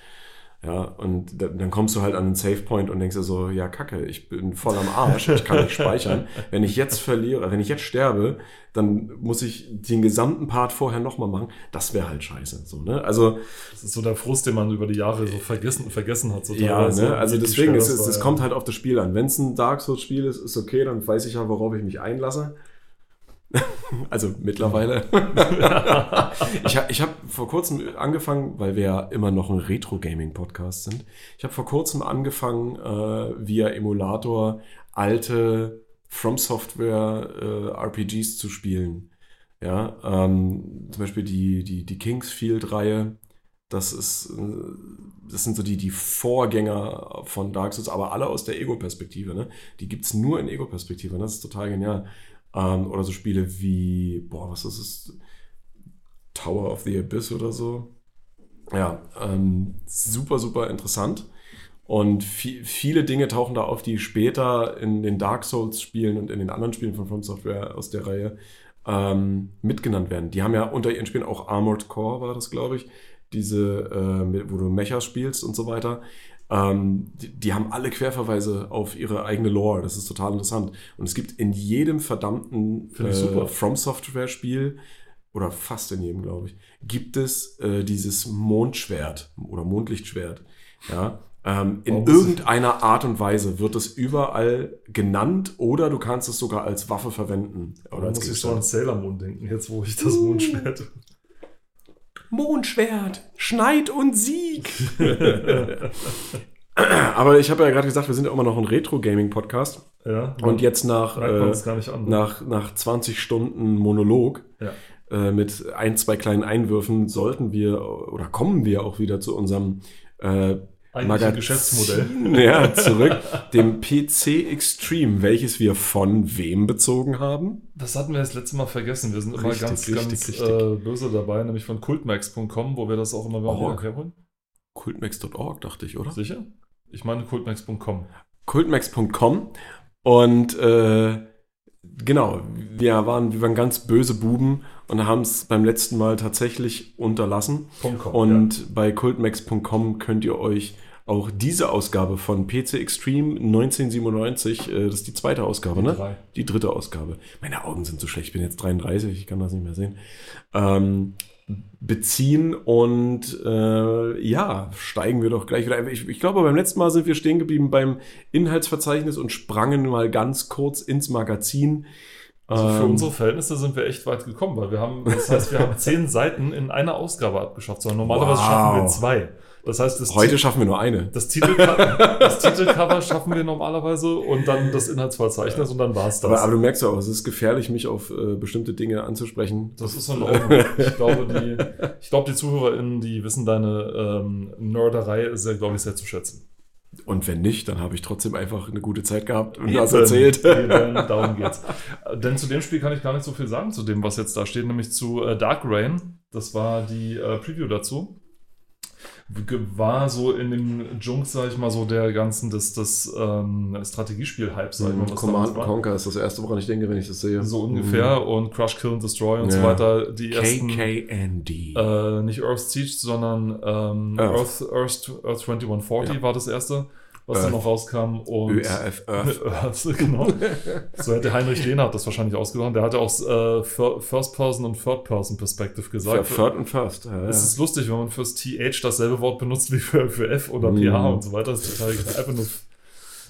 Ja, und da- dann kommst du halt an einen Savepoint und denkst dir so, ja, kacke, ich bin voll am Arsch, ich kann nicht speichern. *laughs* Wenn ich jetzt verliere, wenn ich jetzt sterbe, dann muss ich den gesamten Part vorher nochmal machen. Das wäre halt scheiße. So, ne? Also, Das ist so der Frust, den man über die Jahre so vergessen, vergessen hat. So ja, ne? also deswegen, es, es, es kommt halt auf das Spiel an. Wenn es ein Dark Souls-Spiel ist, ist okay, dann weiß ich ja, worauf ich mich einlasse. *laughs* also mittlerweile. *laughs* ich habe hab vor kurzem angefangen, weil wir ja immer noch ein Retro-Gaming-Podcast sind. Ich habe vor kurzem angefangen, äh, via Emulator alte From Software äh, RPGs zu spielen. Ja, ähm, zum Beispiel die, die, die Kingsfield-Reihe. Das ist, äh, das sind so die, die Vorgänger von Dark Souls, aber alle aus der Ego-Perspektive, ne? Die gibt's nur in Ego-Perspektive, ne? das ist total genial. Ähm, oder so Spiele wie, boah, was ist es? Tower of the Abyss oder so. Ja, ähm, super, super interessant. Und vi- viele Dinge tauchen da auf, die später in den Dark Souls-Spielen und in den anderen Spielen von From Software aus der Reihe ähm, mitgenannt werden. Die haben ja unter ihren Spielen auch Armored Core, war das, glaube ich, diese, äh, wo du Mecha spielst und so weiter. Ähm, die, die haben alle Querverweise auf ihre eigene Lore. Das ist total interessant. Und es gibt in jedem verdammten super. From Software-Spiel oder fast in jedem, glaube ich, gibt es äh, dieses Mondschwert oder Mondlichtschwert. Ja. Ähm, in ich- irgendeiner Art und Weise wird es überall genannt oder du kannst es sogar als Waffe verwenden. Oder als muss ich so an Gegenstand. Sailor Moon denken, jetzt wo ich das Mondschwert. Mondschwert, Schneid und Sieg. *laughs* Aber ich habe ja gerade gesagt, wir sind ja immer noch ein Retro-Gaming-Podcast. ja. Und jetzt nach, äh, es gar nicht an. nach, nach 20 Stunden Monolog ja. äh, mit ein, zwei kleinen Einwürfen sollten wir oder kommen wir auch wieder zu unserem äh, Magazin, Geschäftsmodell. *laughs* Ja, zurück, *laughs* dem PC Extreme, welches wir von wem bezogen haben. Das hatten wir das letzte Mal vergessen. Wir sind immer Richtig, ganz, richtig, ganz richtig. Äh, böse dabei, nämlich von cultmax.com, wo wir das auch immer wieder Org. herholen. Cultmax.org, dachte ich, oder? Sicher? Ich meine cultmax.com. Cultmax.com und äh, genau, wir waren, wir waren ganz böse Buben und haben es beim letzten Mal tatsächlich unterlassen. .com, Und bei cultmax.com könnt ihr euch auch diese Ausgabe von PC Extreme 1997, äh, das ist die zweite Ausgabe, Die ne? drei. Die dritte Ausgabe. Meine Augen sind so schlecht, ich bin jetzt 33, ich kann das nicht mehr sehen. Ähm, beziehen und äh, ja, steigen wir doch gleich wieder ein. Ich, ich glaube, beim letzten Mal sind wir stehen geblieben beim Inhaltsverzeichnis und sprangen mal ganz kurz ins Magazin. Also für Ähm, unsere Verhältnisse sind wir echt weit gekommen, weil wir haben, das heißt, wir haben *laughs* zehn Seiten in einer Ausgabe abgeschafft, sondern normalerweise Wow. schaffen wir zwei. Das heißt, das, Heute Ti- schaffen wir nur eine. das, Titelcover, *laughs* das Titelcover schaffen wir normalerweise und dann das Inhaltsverzeichnis und dann war's das. Aber, aber du merkst ja auch, es ist gefährlich, mich auf äh, bestimmte Dinge anzusprechen. Das ist in Ordnung. Ich glaube, die, *laughs* ich glaube, die ZuhörerInnen, die wissen deine ähm, Nerderei sehr, glaube ich, sehr zu schätzen. Und wenn nicht, dann habe ich trotzdem einfach eine gute Zeit gehabt und das erzählt. *laughs* eben, darum geht's. Äh, Denn zu dem Spiel kann ich gar nicht so viel sagen, zu dem, was jetzt da steht, nämlich zu äh, Dark Rain. Das war die äh, Preview dazu. War so in den Junks, sag ich mal, so der ganzen, das, das ähm, Strategiespiel-Hype, sag ich mal, was Mhm. Command damals war. Conquer ist das erste, woran ich denke, wenn ich das sehe. So ungefähr. Und Crush, Kill and Destroy und so Ja. weiter. Die ersten. KKND. Äh, nicht Earth Siege, sondern ähm, Earth. Earth, Earth, Earth 2140 Ja. war das erste, was Earth. dann noch rauskam. Und ÖRF Earth. *laughs* Genau. So hätte Heinrich Lehnhardt das wahrscheinlich ausgedacht. Der hatte auch äh, Fir- First-Person und Third-Person-Perspective Für gesagt. Third und First. Ja, ja. Es ist lustig, wenn man fürs TH dasselbe Wort benutzt wie für, für F oder Mhm. PH und so weiter. Das ist total. Einfach nur.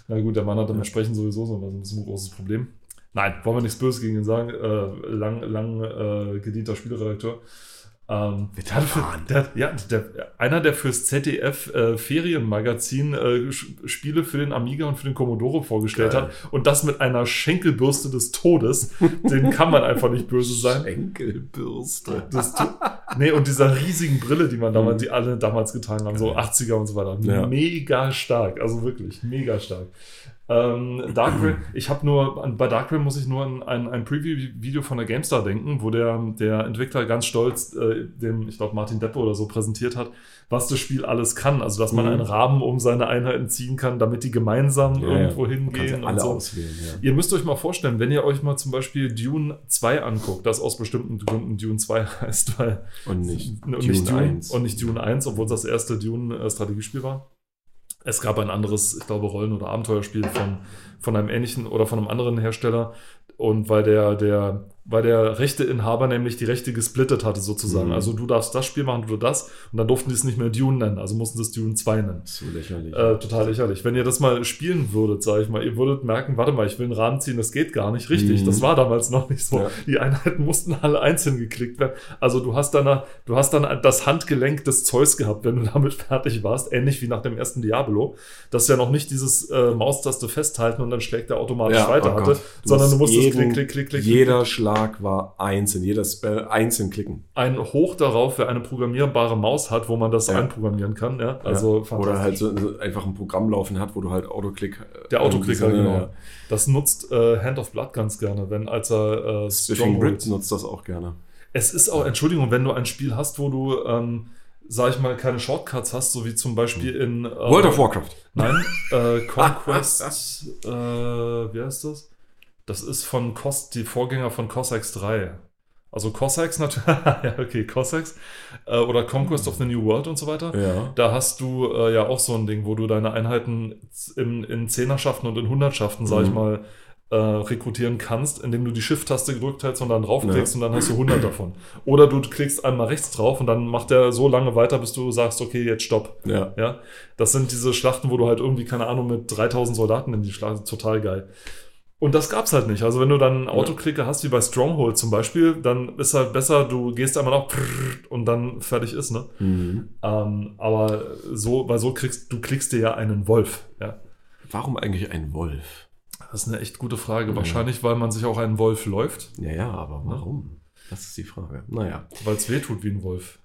Na gut, der Mann hat damit Sprechen sowieso so ein bisschen ein großes Problem. Nein, wollen wir nichts Böses gegen ihn sagen. Äh, lang lang äh, gedienter Spieleredakteur. Ähm, Veteran. der, ja, der, einer, der fürs ZDF äh, Ferienmagazin äh, Spiele für den Amiga und für den Commodore vorgestellt Geil. hat und das mit einer Schenkelbürste des Todes, den kann man einfach nicht böse sein. Enkelbürste. Das, nee, und dieser riesigen Brille, die man damals, die alle damals getragen haben, so 80er und so weiter. Ja. Mega stark, also wirklich, mega stark. Ähm, Dark Rain, *clears throat* ich habe nur, an- bei Dark Rain muss ich nur an ein, ein Preview-Video von der GameStar denken, wo der, der Entwickler ganz stolz äh, dem, ich glaube, Martin Deppe oder so präsentiert hat, was das Spiel alles kann. Also, dass man Mhm. einen Rahmen um seine Einheiten ziehen kann, damit die gemeinsam Ja, ja. irgendwo sie hingehen alle und so. auswählen. Ja. Ihr müsst euch mal vorstellen, wenn ihr euch mal zum Beispiel Dune 2 anguckt, das aus bestimmten Gründen Dune 2 *laughs* heißt, weil Und nicht und Dune nicht Dune 1. und nicht Dune 1, obwohl es das erste Dune-Strategiespiel war. Es gab ein anderes, ich glaube, Rollen- oder Abenteuerspiel von, von einem ähnlichen oder von einem anderen Hersteller. Und weil der, der, weil der Rechteinhaber nämlich die Rechte gesplittet hatte, sozusagen. Mhm. Also du darfst das Spiel machen, du das. Und dann durften die es nicht mehr Dune nennen, also mussten sie es Dune 2 nennen. So lächerlich. Äh, total lächerlich. Wenn ihr das mal spielen würdet, sage ich mal, ihr würdet merken, warte mal, ich will einen Rahmen ziehen, das geht gar nicht richtig. Mhm. Das war damals noch nicht so. Ja. Die Einheiten mussten alle einzeln geklickt werden. Also du hast dann, du hast dann das Handgelenk des Zeus gehabt, wenn du damit *laughs* fertig warst, ähnlich wie nach dem ersten Diablo, dass ja noch nicht dieses äh, Maustaste festhalten und dann schlägt er automatisch Ja, weiter oh hatte. Du sondern du musst musstest jeden- klick, klick, klick, klick. Jeder Schlag war einzeln, jeder Spell einzeln klicken. ein Hoch darauf, wer eine programmierbare Maus hat, wo man das Ja. einprogrammieren kann. Ja? Also ja. Oder halt so, so einfach ein Programm laufen hat, wo du halt Autoklick. äh, Der Autoklicker, genau. eine- Das nutzt äh, Hand of Blood ganz gerne, wenn als er äh, Stronghold. nutzt das auch gerne. Es ist auch, Entschuldigung, wenn du ein Spiel hast, wo du, ähm, sag ich mal, keine Shortcuts hast, so wie zum Beispiel in äh, World of Warcraft. Nein, äh, *laughs* Conquest, äh, wie heißt das? Das ist von Cos, die Vorgänger von Cossacks 3. Also Cossacks natürlich, *laughs* ja, okay, Cossacks. Äh, oder Conquest of the New World und so weiter. Ja. Da hast du äh, ja auch so ein Ding, wo du deine Einheiten in, in Zehnerschaften und in Hundertschaften, sag ich Mhm. mal, äh, rekrutieren kannst, indem du die Shift-Taste gedrückt hältst und dann draufklickst und dann hast du 100 davon. Oder du klickst einmal rechts drauf und dann macht der so lange weiter, bis du sagst, okay, jetzt stopp. Ja. Ja, das sind diese Schlachten, wo du halt irgendwie, keine Ahnung, mit 3000 Soldaten in die Schlacht, total geil. Und das gab's halt nicht. Also wenn du dann einen Autoklicker hast, wie bei Stronghold zum Beispiel, dann ist halt besser, du gehst einmal noch und dann fertig ist, ne? Mhm. Ähm, aber so, weil so kriegst du klickst dir ja einen Wolf. Ja, Warum eigentlich ein Wolf? das ist eine echt gute Frage. Ja. Wahrscheinlich, weil man sich auch einen Wolf läuft, Ja, ja, aber warum? Das ist die Frage. Naja. weil es weh tut wie ein Wolf.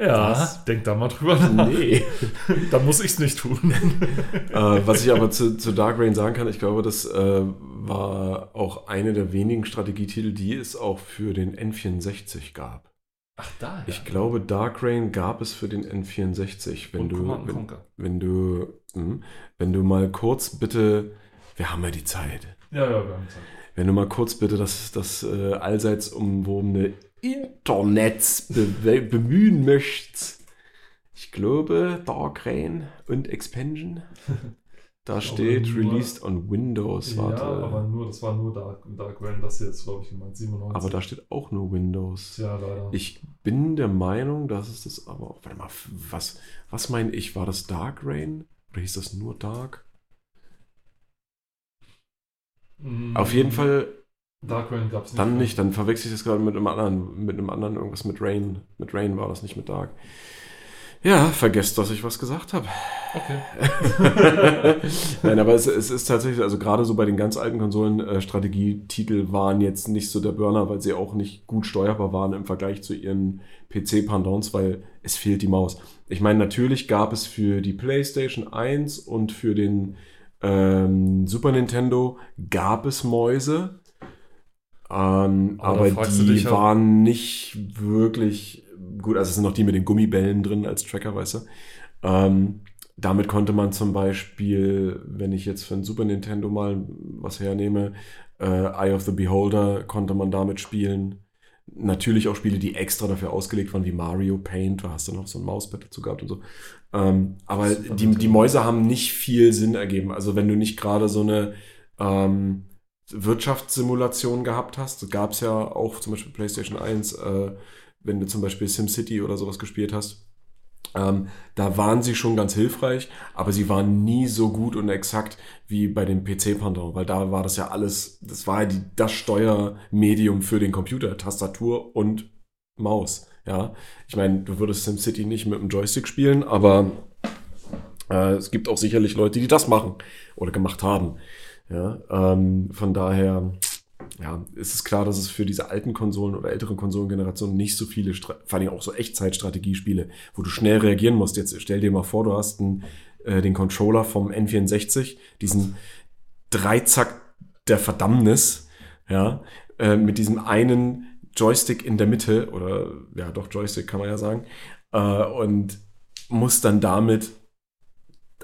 Ja, Was? denk da mal drüber nach. Nee. *laughs* Dann muss ich's nicht tun. *laughs* äh, was ich aber zu, zu Dark Rain sagen kann, ich glaube, das äh, war auch eine der wenigen Strategietitel, die es auch für den N64 gab. Ach, da. Ich glaube, Dark Rain gab es für den N64. Wenn Und du, Command wenn, wenn du, mh, wenn du mal kurz bitte, wir haben ja die Zeit. Ja, ja, wir haben Zeit. Wenn du mal kurz bitte das, das äh, allseits umwobene Internet be bemühen möchtest. Ich glaube, Dark Rain und Expansion. *laughs* Da Ich steht nur- released on Windows. Warte. Ja, aber nur, das war nur Dark, Dark Rain, das hier jetzt, glaube ich, gemeint. 97. aber da steht auch nur Windows. Ja, leider. Ich bin der Meinung, dass es das aber. Warte mal, was, was meine ich? War das Dark Rain? Oder hieß das nur Dark? Mm, Auf jeden Fall Dark Rain gab es nicht. dann nicht. Dann verwechsel ich das gerade mit einem anderen. Mit einem anderen irgendwas mit Rain. Mit Rain war das nicht mit Dark. Ja, vergesst, dass ich was gesagt habe. Okay. *laughs* Nein, aber es, es ist tatsächlich, also gerade so bei den ganz alten Konsolen, äh, Strategietitel waren jetzt nicht so der Burner, weil sie auch nicht gut steuerbar waren im Vergleich zu ihren PC-Pendants, weil es fehlt die Maus. Ich meine, natürlich gab es für die PlayStation 1 und für den ähm, Super Nintendo gab es Mäuse, ähm, Aber die waren nicht wirklich gut, also es sind noch die mit den Gummibällen drin als Tracker, weißt du. Ähm, damit konnte man zum Beispiel, wenn ich jetzt für ein Super Nintendo mal was hernehme, äh, Eye of the Beholder konnte man damit spielen. Natürlich auch Spiele, die extra dafür ausgelegt waren, wie Mario Paint, da hast du noch so ein Mauspad dazu gehabt und so. Ähm, aber die, die Mäuse haben nicht viel Sinn ergeben. Also wenn du nicht gerade so eine ähm, Wirtschaftssimulation gehabt hast, gab es ja auch zum Beispiel PlayStation 1, äh, wenn du zum Beispiel SimCity oder sowas gespielt hast. Ähm, da waren sie schon ganz hilfreich, aber sie waren nie so gut und exakt wie bei dem PC-Pendant, weil da war das ja alles, das war ja die, das Steuermedium für den Computer, Tastatur und Maus. Ja, ich meine, du würdest SimCity nicht mit dem Joystick spielen, aber äh, es gibt auch sicherlich Leute, die das machen oder gemacht haben. Ja, ähm, von daher, ja, ist es klar, dass es für diese alten Konsolen oder älteren Konsolengenerationen nicht so viele, vor allem auch so Echtzeitstrategiespiele, wo du schnell reagieren musst. Jetzt stell dir mal vor, du hast einen, äh, den Controller vom N64, diesen Dreizack der Verdammnis, ja, äh, mit diesem einen Joystick in der Mitte, oder ja, doch Joystick kann man ja sagen, äh, und muss dann damit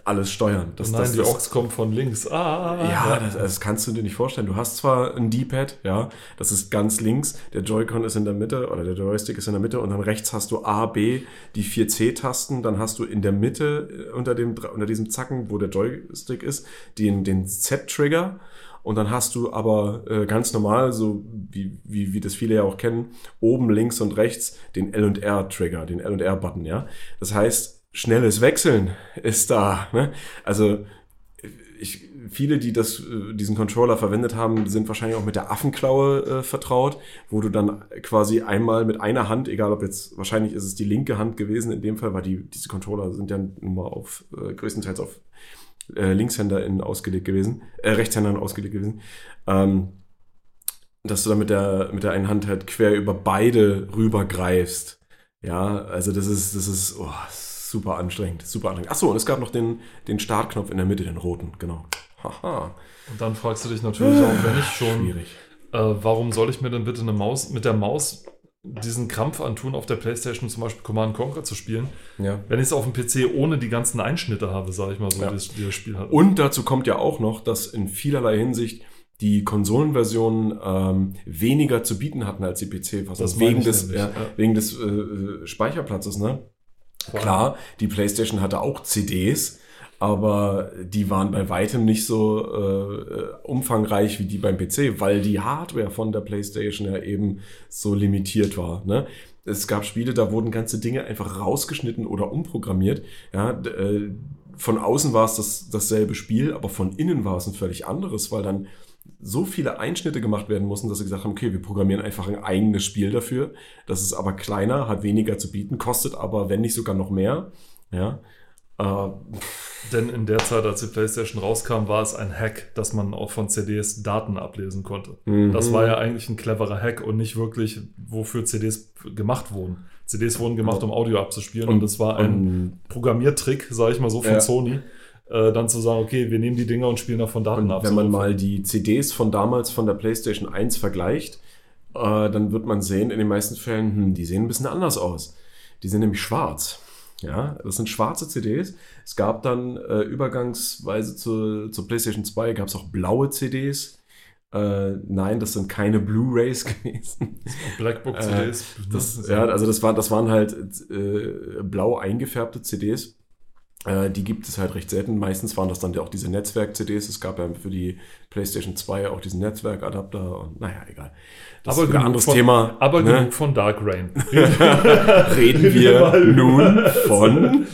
alles steuern. Das, Nein, das, die Ochs kommt von links. Ah, ja, das, das kannst du dir nicht vorstellen. Du hast zwar ein D-Pad, ja, das ist ganz links, der Joy-Con ist in der Mitte oder der Joystick ist in der Mitte und dann rechts hast du A, B, die vier C-Tasten, dann hast du in der Mitte äh, unter, dem, unter diesem Zacken, wo der Joystick ist, den, den Z-Trigger und dann hast du aber äh, ganz normal, so wie, wie, wie das viele ja auch kennen, oben links und rechts den L und R-Trigger, den L und R-Button, ja. Das heißt, schnelles Wechseln ist da. Ne? Also ich, viele, die das, äh, diesen Controller verwendet haben, sind wahrscheinlich auch mit der Affenklaue äh, vertraut, wo du dann quasi einmal mit einer Hand, egal ob jetzt, wahrscheinlich ist es die linke Hand gewesen in dem Fall, weil die, diese Controller sind ja nun mal auf, äh, größtenteils auf äh, LinkshänderInnen ausgelegt gewesen, äh, Rechtshändern ausgelegt gewesen, ähm, dass du dann mit der, mit der einen Hand halt quer über beide rübergreifst. Ja, also das ist, das ist, oh, super anstrengend, super anstrengend. Achso, und es gab noch den, den Startknopf in der Mitte, den roten, genau. Haha. Und dann fragst du dich natürlich auch, wenn ich schon, Schwierig. äh, warum soll ich mir denn bitte eine Maus, mit der Maus diesen Krampf antun, auf der Playstation zum Beispiel Command Conquer zu spielen, Ja. wenn ich es auf dem PC ohne die ganzen Einschnitte habe, sage ich mal so, Ja. die das, das Spiel hat. Und dazu kommt ja auch noch, dass in vielerlei Hinsicht die Konsolenversionen ähm, weniger zu bieten hatten als die PC-Fassung. Wegen des, ja, ja. wegen des äh, Speicherplatzes, ne? Vor allem- Klar, die PlayStation hatte auch CDs, aber die waren bei weitem nicht so äh, umfangreich wie die beim PC, weil die Hardware von der PlayStation ja eben so limitiert war. Ne? Es gab Spiele, da wurden ganze Dinge einfach rausgeschnitten oder umprogrammiert. Ja, äh, von außen war es das, dasselbe Spiel, aber von innen war es ein völlig anderes, weil dann so viele Einschnitte gemacht werden mussten, dass sie gesagt haben, okay, wir programmieren einfach ein eigenes Spiel dafür. Das ist aber kleiner, hat weniger zu bieten, kostet aber, wenn nicht sogar noch mehr. Ja. Äh, Denn in der Zeit, als die PlayStation rauskam, war es ein Hack, dass man auch von CDs Daten ablesen konnte. Mhm. Das war ja eigentlich ein cleverer Hack und nicht wirklich, wofür CDs gemacht wurden. CDs wurden gemacht, um Audio abzuspielen und, Und- das war ein Programmiertrick, sage ich mal so, von Ja. Sony, äh, dann zu sagen, okay, wir nehmen die Dinger und spielen davon Daten Und ab. wenn man mal die CDs von damals von der PlayStation 1 vergleicht, äh, dann wird man sehen, in den meisten Fällen, hm, die sehen ein bisschen anders aus. Die sind nämlich schwarz. Ja, das sind schwarze CDs. Es gab dann äh, übergangsweise zur, zur PlayStation 2 gab es auch blaue CDs. Äh, nein, das sind keine Blu-rays *laughs* gewesen. Blackbook-CDs. Das, ja, also das, war, das waren halt äh, blau eingefärbte CDs. Äh, die gibt es halt recht selten. Meistens waren das dann ja auch diese Netzwerk-CDs. Es gab ja für die PlayStation 2 auch diesen Netzwerkadapter. Und naja, egal. Das ist wieder ein anderes von, Thema. Aber ne? genug von Dark Rain. *laughs* *laughs* Reden wir nun von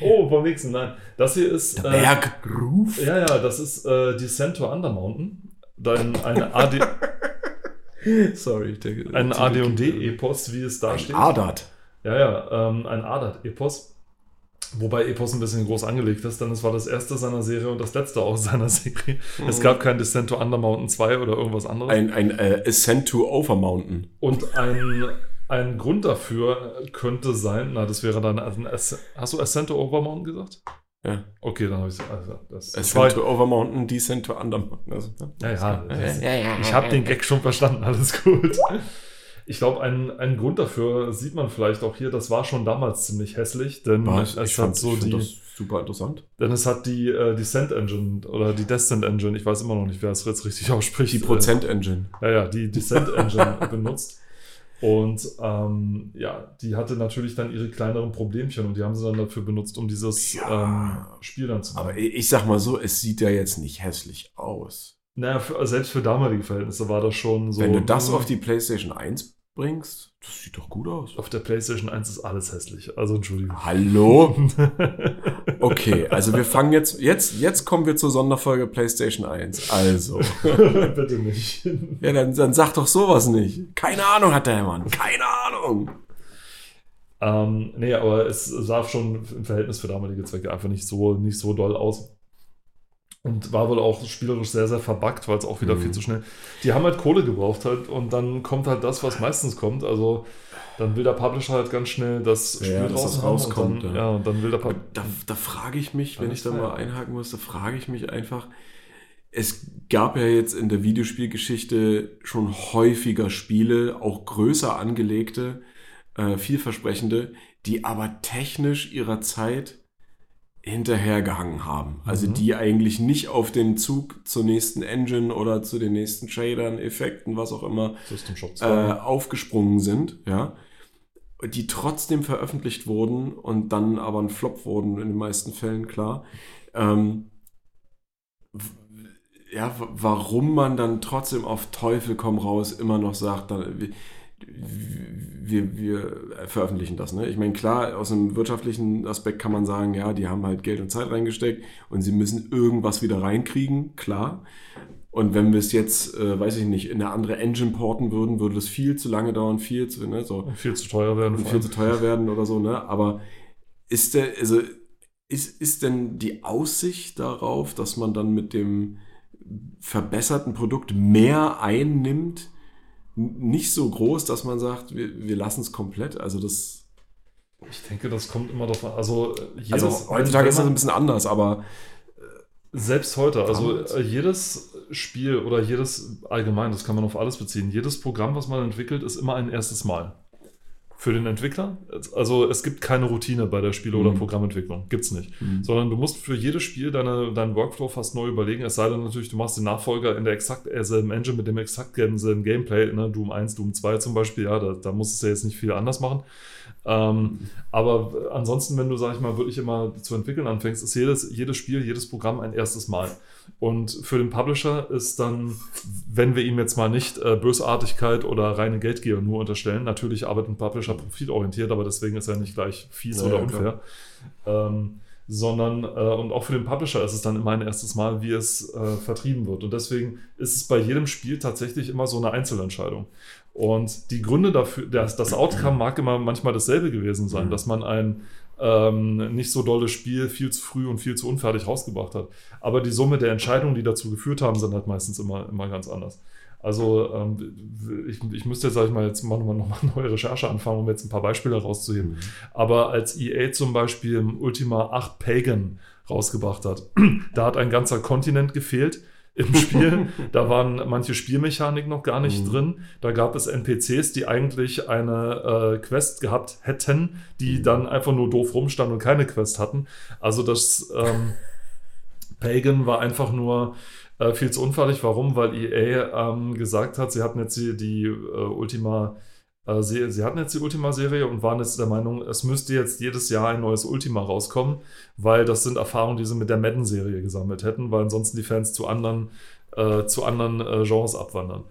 oh, vom nächsten, nein. Das hier ist. Äh, Bergruf. ja, ja, das ist äh, Descent to Undermountain. Dein, eine AD, *laughs* Sorry. Der, ein AD&D-Epos, wie es da Ein steht. Adat. Ja, ja, ähm, ein Adat-Epos. Wobei Epos ein bisschen groß angelegt ist, denn es war das erste seiner Serie und das letzte aus *laughs* seiner Serie. Es gab kein Descent to Undermountain 2 oder irgendwas anderes. Ein, ein äh, Ascent to Overmountain. und ein, ein Grund dafür könnte sein, na, das wäre dann, also hast du Ascent to Overmountain gesagt? Ja. Okay, dann habe ich also das, das Ascent to Overmountain, Descent to Undermountain. Also, ne? Ja, ja, das ist, ich habe den Gag schon verstanden, *laughs* alles gut. Ich glaube, ein, ein Grund dafür sieht man vielleicht auch hier, das war schon damals ziemlich hässlich, denn Was? es hat fand, so die, das super interessant. denn es hat die äh, Descent Engine oder die Descent Engine, ich weiß immer noch nicht, wer es jetzt richtig *laughs* ausspricht. Die Prozent-Engine. Äh, ja, ja, die Descent *laughs* Engine benutzt. Und ähm, ja, die hatte natürlich dann ihre kleineren Problemchen und die haben sie dann dafür benutzt, um dieses Ja. ähm, Spiel dann zu machen. Aber ich ich sag mal so, es sieht ja jetzt nicht hässlich aus. naja, für, selbst für damalige Verhältnisse war das schon so. Wenn du das auf die PlayStation 1 bringst, das sieht doch gut aus. Auf der PlayStation 1 ist alles hässlich. Also Entschuldigung. Hallo? *laughs* Okay, also wir fangen jetzt, jetzt, jetzt kommen wir zur Sonderfolge PlayStation 1. Also. *laughs* Bitte nicht. Ja, dann, dann sag doch sowas nicht. Keine Ahnung hat der Mann. Keine Ahnung. ähm, nee, aber es sah schon im Verhältnis für damalige Zwecke einfach nicht so, nicht so doll aus. Und war wohl auch spielerisch sehr, sehr verbuggt, weil es auch wieder Mhm. viel zu schnell. Die haben halt Kohle gebraucht halt und dann kommt halt das, was meistens kommt. Also dann will der Publisher halt ganz schnell das Ja, Spiel das draußen rauskommt, Und dann, ja. ja. und dann will der Publisher. Da, da frage ich mich, wenn Ja, ich da ja. mal einhaken muss, da frage ich mich einfach, es gab ja jetzt in der Videospielgeschichte schon häufiger Spiele, auch größer angelegte, äh, vielversprechende, die aber technisch ihrer Zeit hinterhergehangen haben. Also Mhm. die eigentlich nicht auf den Zug zur nächsten Engine oder zu den nächsten Shadern, Effekten, was auch immer, äh, 2. aufgesprungen sind, ja, die trotzdem veröffentlicht wurden und dann aber ein Flop wurden in den meisten Fällen, klar. Ähm, ja, warum man dann trotzdem auf Teufel komm raus immer noch sagt, dann, wir, wir, veröffentlichen das. Ne? Ich meine, klar, aus einem wirtschaftlichen Aspekt kann man sagen, ja, die haben halt Geld und Zeit reingesteckt und sie müssen irgendwas wieder reinkriegen, klar. Und wenn wir es jetzt, äh, weiß ich nicht, in eine andere Engine porten würden, würde das viel zu lange dauern, viel zu, ne, so, Und viel zu teuer werden. viel zu teuer werden oder so, ne? Aber ist der, also ist, ist denn die Aussicht darauf, dass man dann mit dem verbesserten Produkt mehr einnimmt, nicht so groß, dass man sagt, wir, wir lassen es komplett? Also das, Ich denke, das kommt immer davon. Also, äh, jedes, also heutzutage ist das ein bisschen anders, aber Selbst heute, also Damals. äh, jedes Spiel oder jedes allgemein, das kann man auf alles beziehen, jedes Programm, was man entwickelt, ist immer ein erstes Mal. Für den Entwickler, also es gibt keine Routine bei der Spiele- oder Mhm. Programmentwicklung, gibt's nicht. Mhm. Sondern du musst für jedes Spiel deine, deinen Workflow fast neu überlegen, es sei denn natürlich, du machst den Nachfolger in der exakt selben Engine mit dem exakt selben Gameplay, ne? Doom 1, Doom 2 zum Beispiel, ja, da, da musst du ja jetzt nicht viel anders machen. Ähm, aber ansonsten, wenn du, sag ich mal, wirklich immer zu entwickeln anfängst, ist jedes, jedes Spiel, jedes Programm ein erstes Mal. Und für den Publisher ist dann, wenn wir ihm jetzt mal nicht äh, Bösartigkeit oder reine Geldgier nur unterstellen, natürlich arbeitet ein Publisher profitorientiert, aber deswegen ist er nicht gleich fies Ja, oder ja, unfair. Ähm, sondern, äh, und auch für den Publisher ist es dann immer ein erstes Mal, wie es äh, vertrieben wird. Und deswegen ist es bei jedem Spiel tatsächlich immer so eine Einzelentscheidung. Und die Gründe dafür, das, das Outcome mag immer manchmal dasselbe gewesen sein, Mhm. dass man ein ähm, nicht so dolles Spiel viel zu früh und viel zu unfertig rausgebracht hat. Aber die Summe der Entscheidungen, die dazu geführt haben, sind halt meistens immer, immer ganz anders. Also ähm, ich, ich müsste jetzt, sag ich mal, jetzt mal nochmal noch mal neue Recherche anfangen, um jetzt ein paar Beispiele rauszuheben. Aber als EA zum Beispiel im Ultima 8 Pagan rausgebracht hat, *clears throat* da hat ein ganzer Kontinent gefehlt im Spiel. *laughs* da waren manche Spielmechaniken noch gar nicht Mhm. drin. Da gab es NPCs, die eigentlich eine äh, Quest gehabt hätten, die dann einfach nur doof rumstanden und keine Quest hatten. Also das ähm, Pagan war einfach nur äh, viel zu unfallig. Warum? Weil EA ähm, gesagt hat, sie hatten jetzt die, die äh, Ultima sie, sie hatten jetzt die Ultima-Serie und waren jetzt der Meinung, es müsste jetzt jedes Jahr ein neues Ultima rauskommen, weil das sind Erfahrungen, die sie mit der Madden-Serie gesammelt hätten, weil ansonsten die Fans zu anderen, äh, zu anderen äh, Genres abwandern.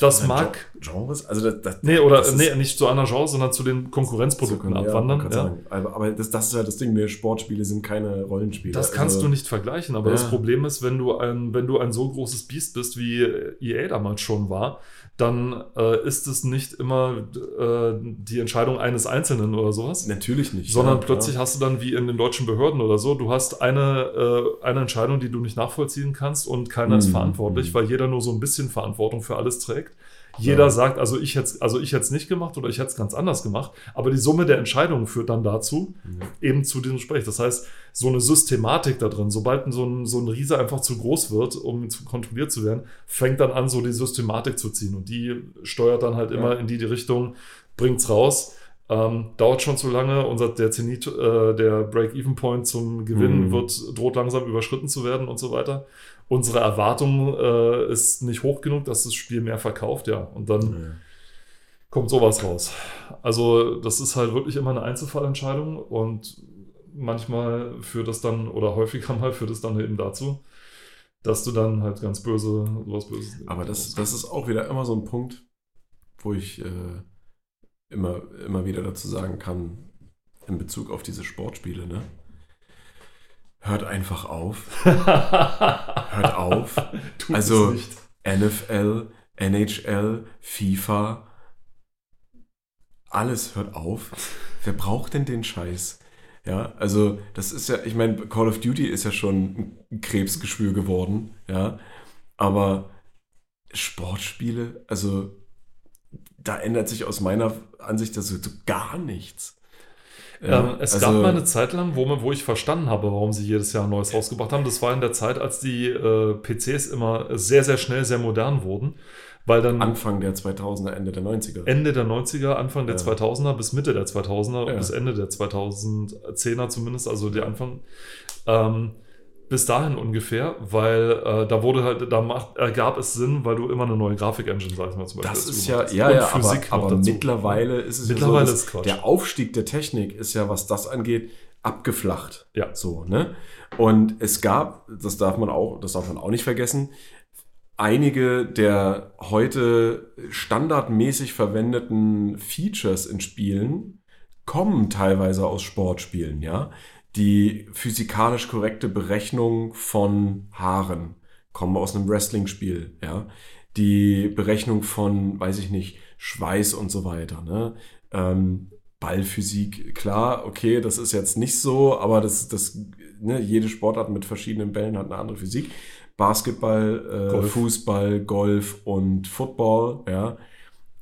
Das mag. Genres? Also das, das, Nee, oder das ist- nee, nicht zu anderen Genres, sondern zu den Konkurrenzprodukten Ja, abwandern. Ja. Aber, aber das, das ist halt das Ding, mehr Sportspiele sind keine Rollenspiele. Das kannst also, du nicht vergleichen, aber Ja. das Problem ist, wenn du ein, wenn du ein so großes Biest bist, wie EA damals schon war, dann äh, ist es nicht immer äh, die Entscheidung eines Einzelnen oder sowas. Natürlich nicht. Sondern plötzlich hast du dann wie in den deutschen Behörden oder so, du hast eine, äh, eine Entscheidung, die du nicht nachvollziehen kannst und keiner ist Mhm. verantwortlich, Mhm. weil jeder nur so ein bisschen Verantwortung für alles trägt. Respekt. Jeder Ja. sagt, also ich hätte also ich hätte es nicht gemacht oder ich hätte es ganz anders gemacht, aber die Summe der Entscheidungen führt dann dazu, eben zu diesem Sprech. Das heißt, so eine Systematik da drin, sobald so ein, so ein Riese einfach zu groß wird, um zu kontrolliert zu werden, fängt dann an, so die Systematik zu ziehen. Und die steuert dann halt immer in die, die Richtung, bringt's raus. Ähm, dauert schon zu lange. Unser, der Zenit, äh, der Break-Even-Point zum Gewinn Mhm. wird, droht langsam überschritten zu werden und so weiter. Unsere Erwartung äh, ist nicht hoch genug, dass das Spiel mehr verkauft, ja. Und dann Ja. kommt sowas raus. Also das ist halt wirklich immer eine Einzelfallentscheidung und manchmal führt das dann, oder häufiger *laughs* mal führt es dann eben dazu, dass du dann halt ganz böse, sowas Böses. Aber das, das ist auch wieder immer so ein Punkt, wo ich äh, immer, immer wieder dazu sagen kann, in Bezug auf diese Sportspiele, ne? Hört einfach auf. *laughs* Hört auf. Tut Also-. NFL, NHL, FIFA, alles hört auf. Wer braucht denn den Scheiß? Ja, also das ist ja, ich meine, Call of Duty ist ja schon ein Krebsgeschwür geworden, ja, aber Sportspiele, also da ändert sich aus meiner Ansicht das so gar nichts. Ja, ähm, es also- gab mal eine Zeit lang, wo, man, wo ich verstanden habe, warum sie jedes Jahr ein neues rausgebracht haben. Das war in der Zeit, als die äh, PCs immer sehr, sehr schnell, sehr modern wurden. Weil dann Anfang der 2000er, Ende der 90er. Ende der 90er, Anfang der Ja. 2000er bis Mitte der 2000er, Ja. bis Ende der 2010er zumindest, also der Anfang. Ähm, bis dahin ungefähr, weil äh, da wurde halt, da macht, ergab es Sinn, weil du immer eine neue Grafik-Engine, sag ich mal zum Beispiel. Das ist ja, ja, ja, aber, Physik aber dazu. mittlerweile ist es Mittlerweile ja so, ist der Aufstieg der Technik ist ja, was das angeht, abgeflacht. Ja. So, ne? Und es gab, das darf man auch, das darf man auch nicht vergessen, einige der heute standardmäßig verwendeten Features in Spielen kommen teilweise aus Sportspielen, ja. Die physikalisch korrekte Berechnung von Haaren kommen aus einem Wrestling-Spiel, ja. Die Berechnung von, weiß ich nicht, Schweiß und so weiter, ne. Ähm, Ballphysik, klar, okay, das ist jetzt nicht so, aber das, das, ne, jede Sportart mit verschiedenen Bällen hat eine andere Physik. Basketball, äh, Golf. Fußball, Golf und Football, ja,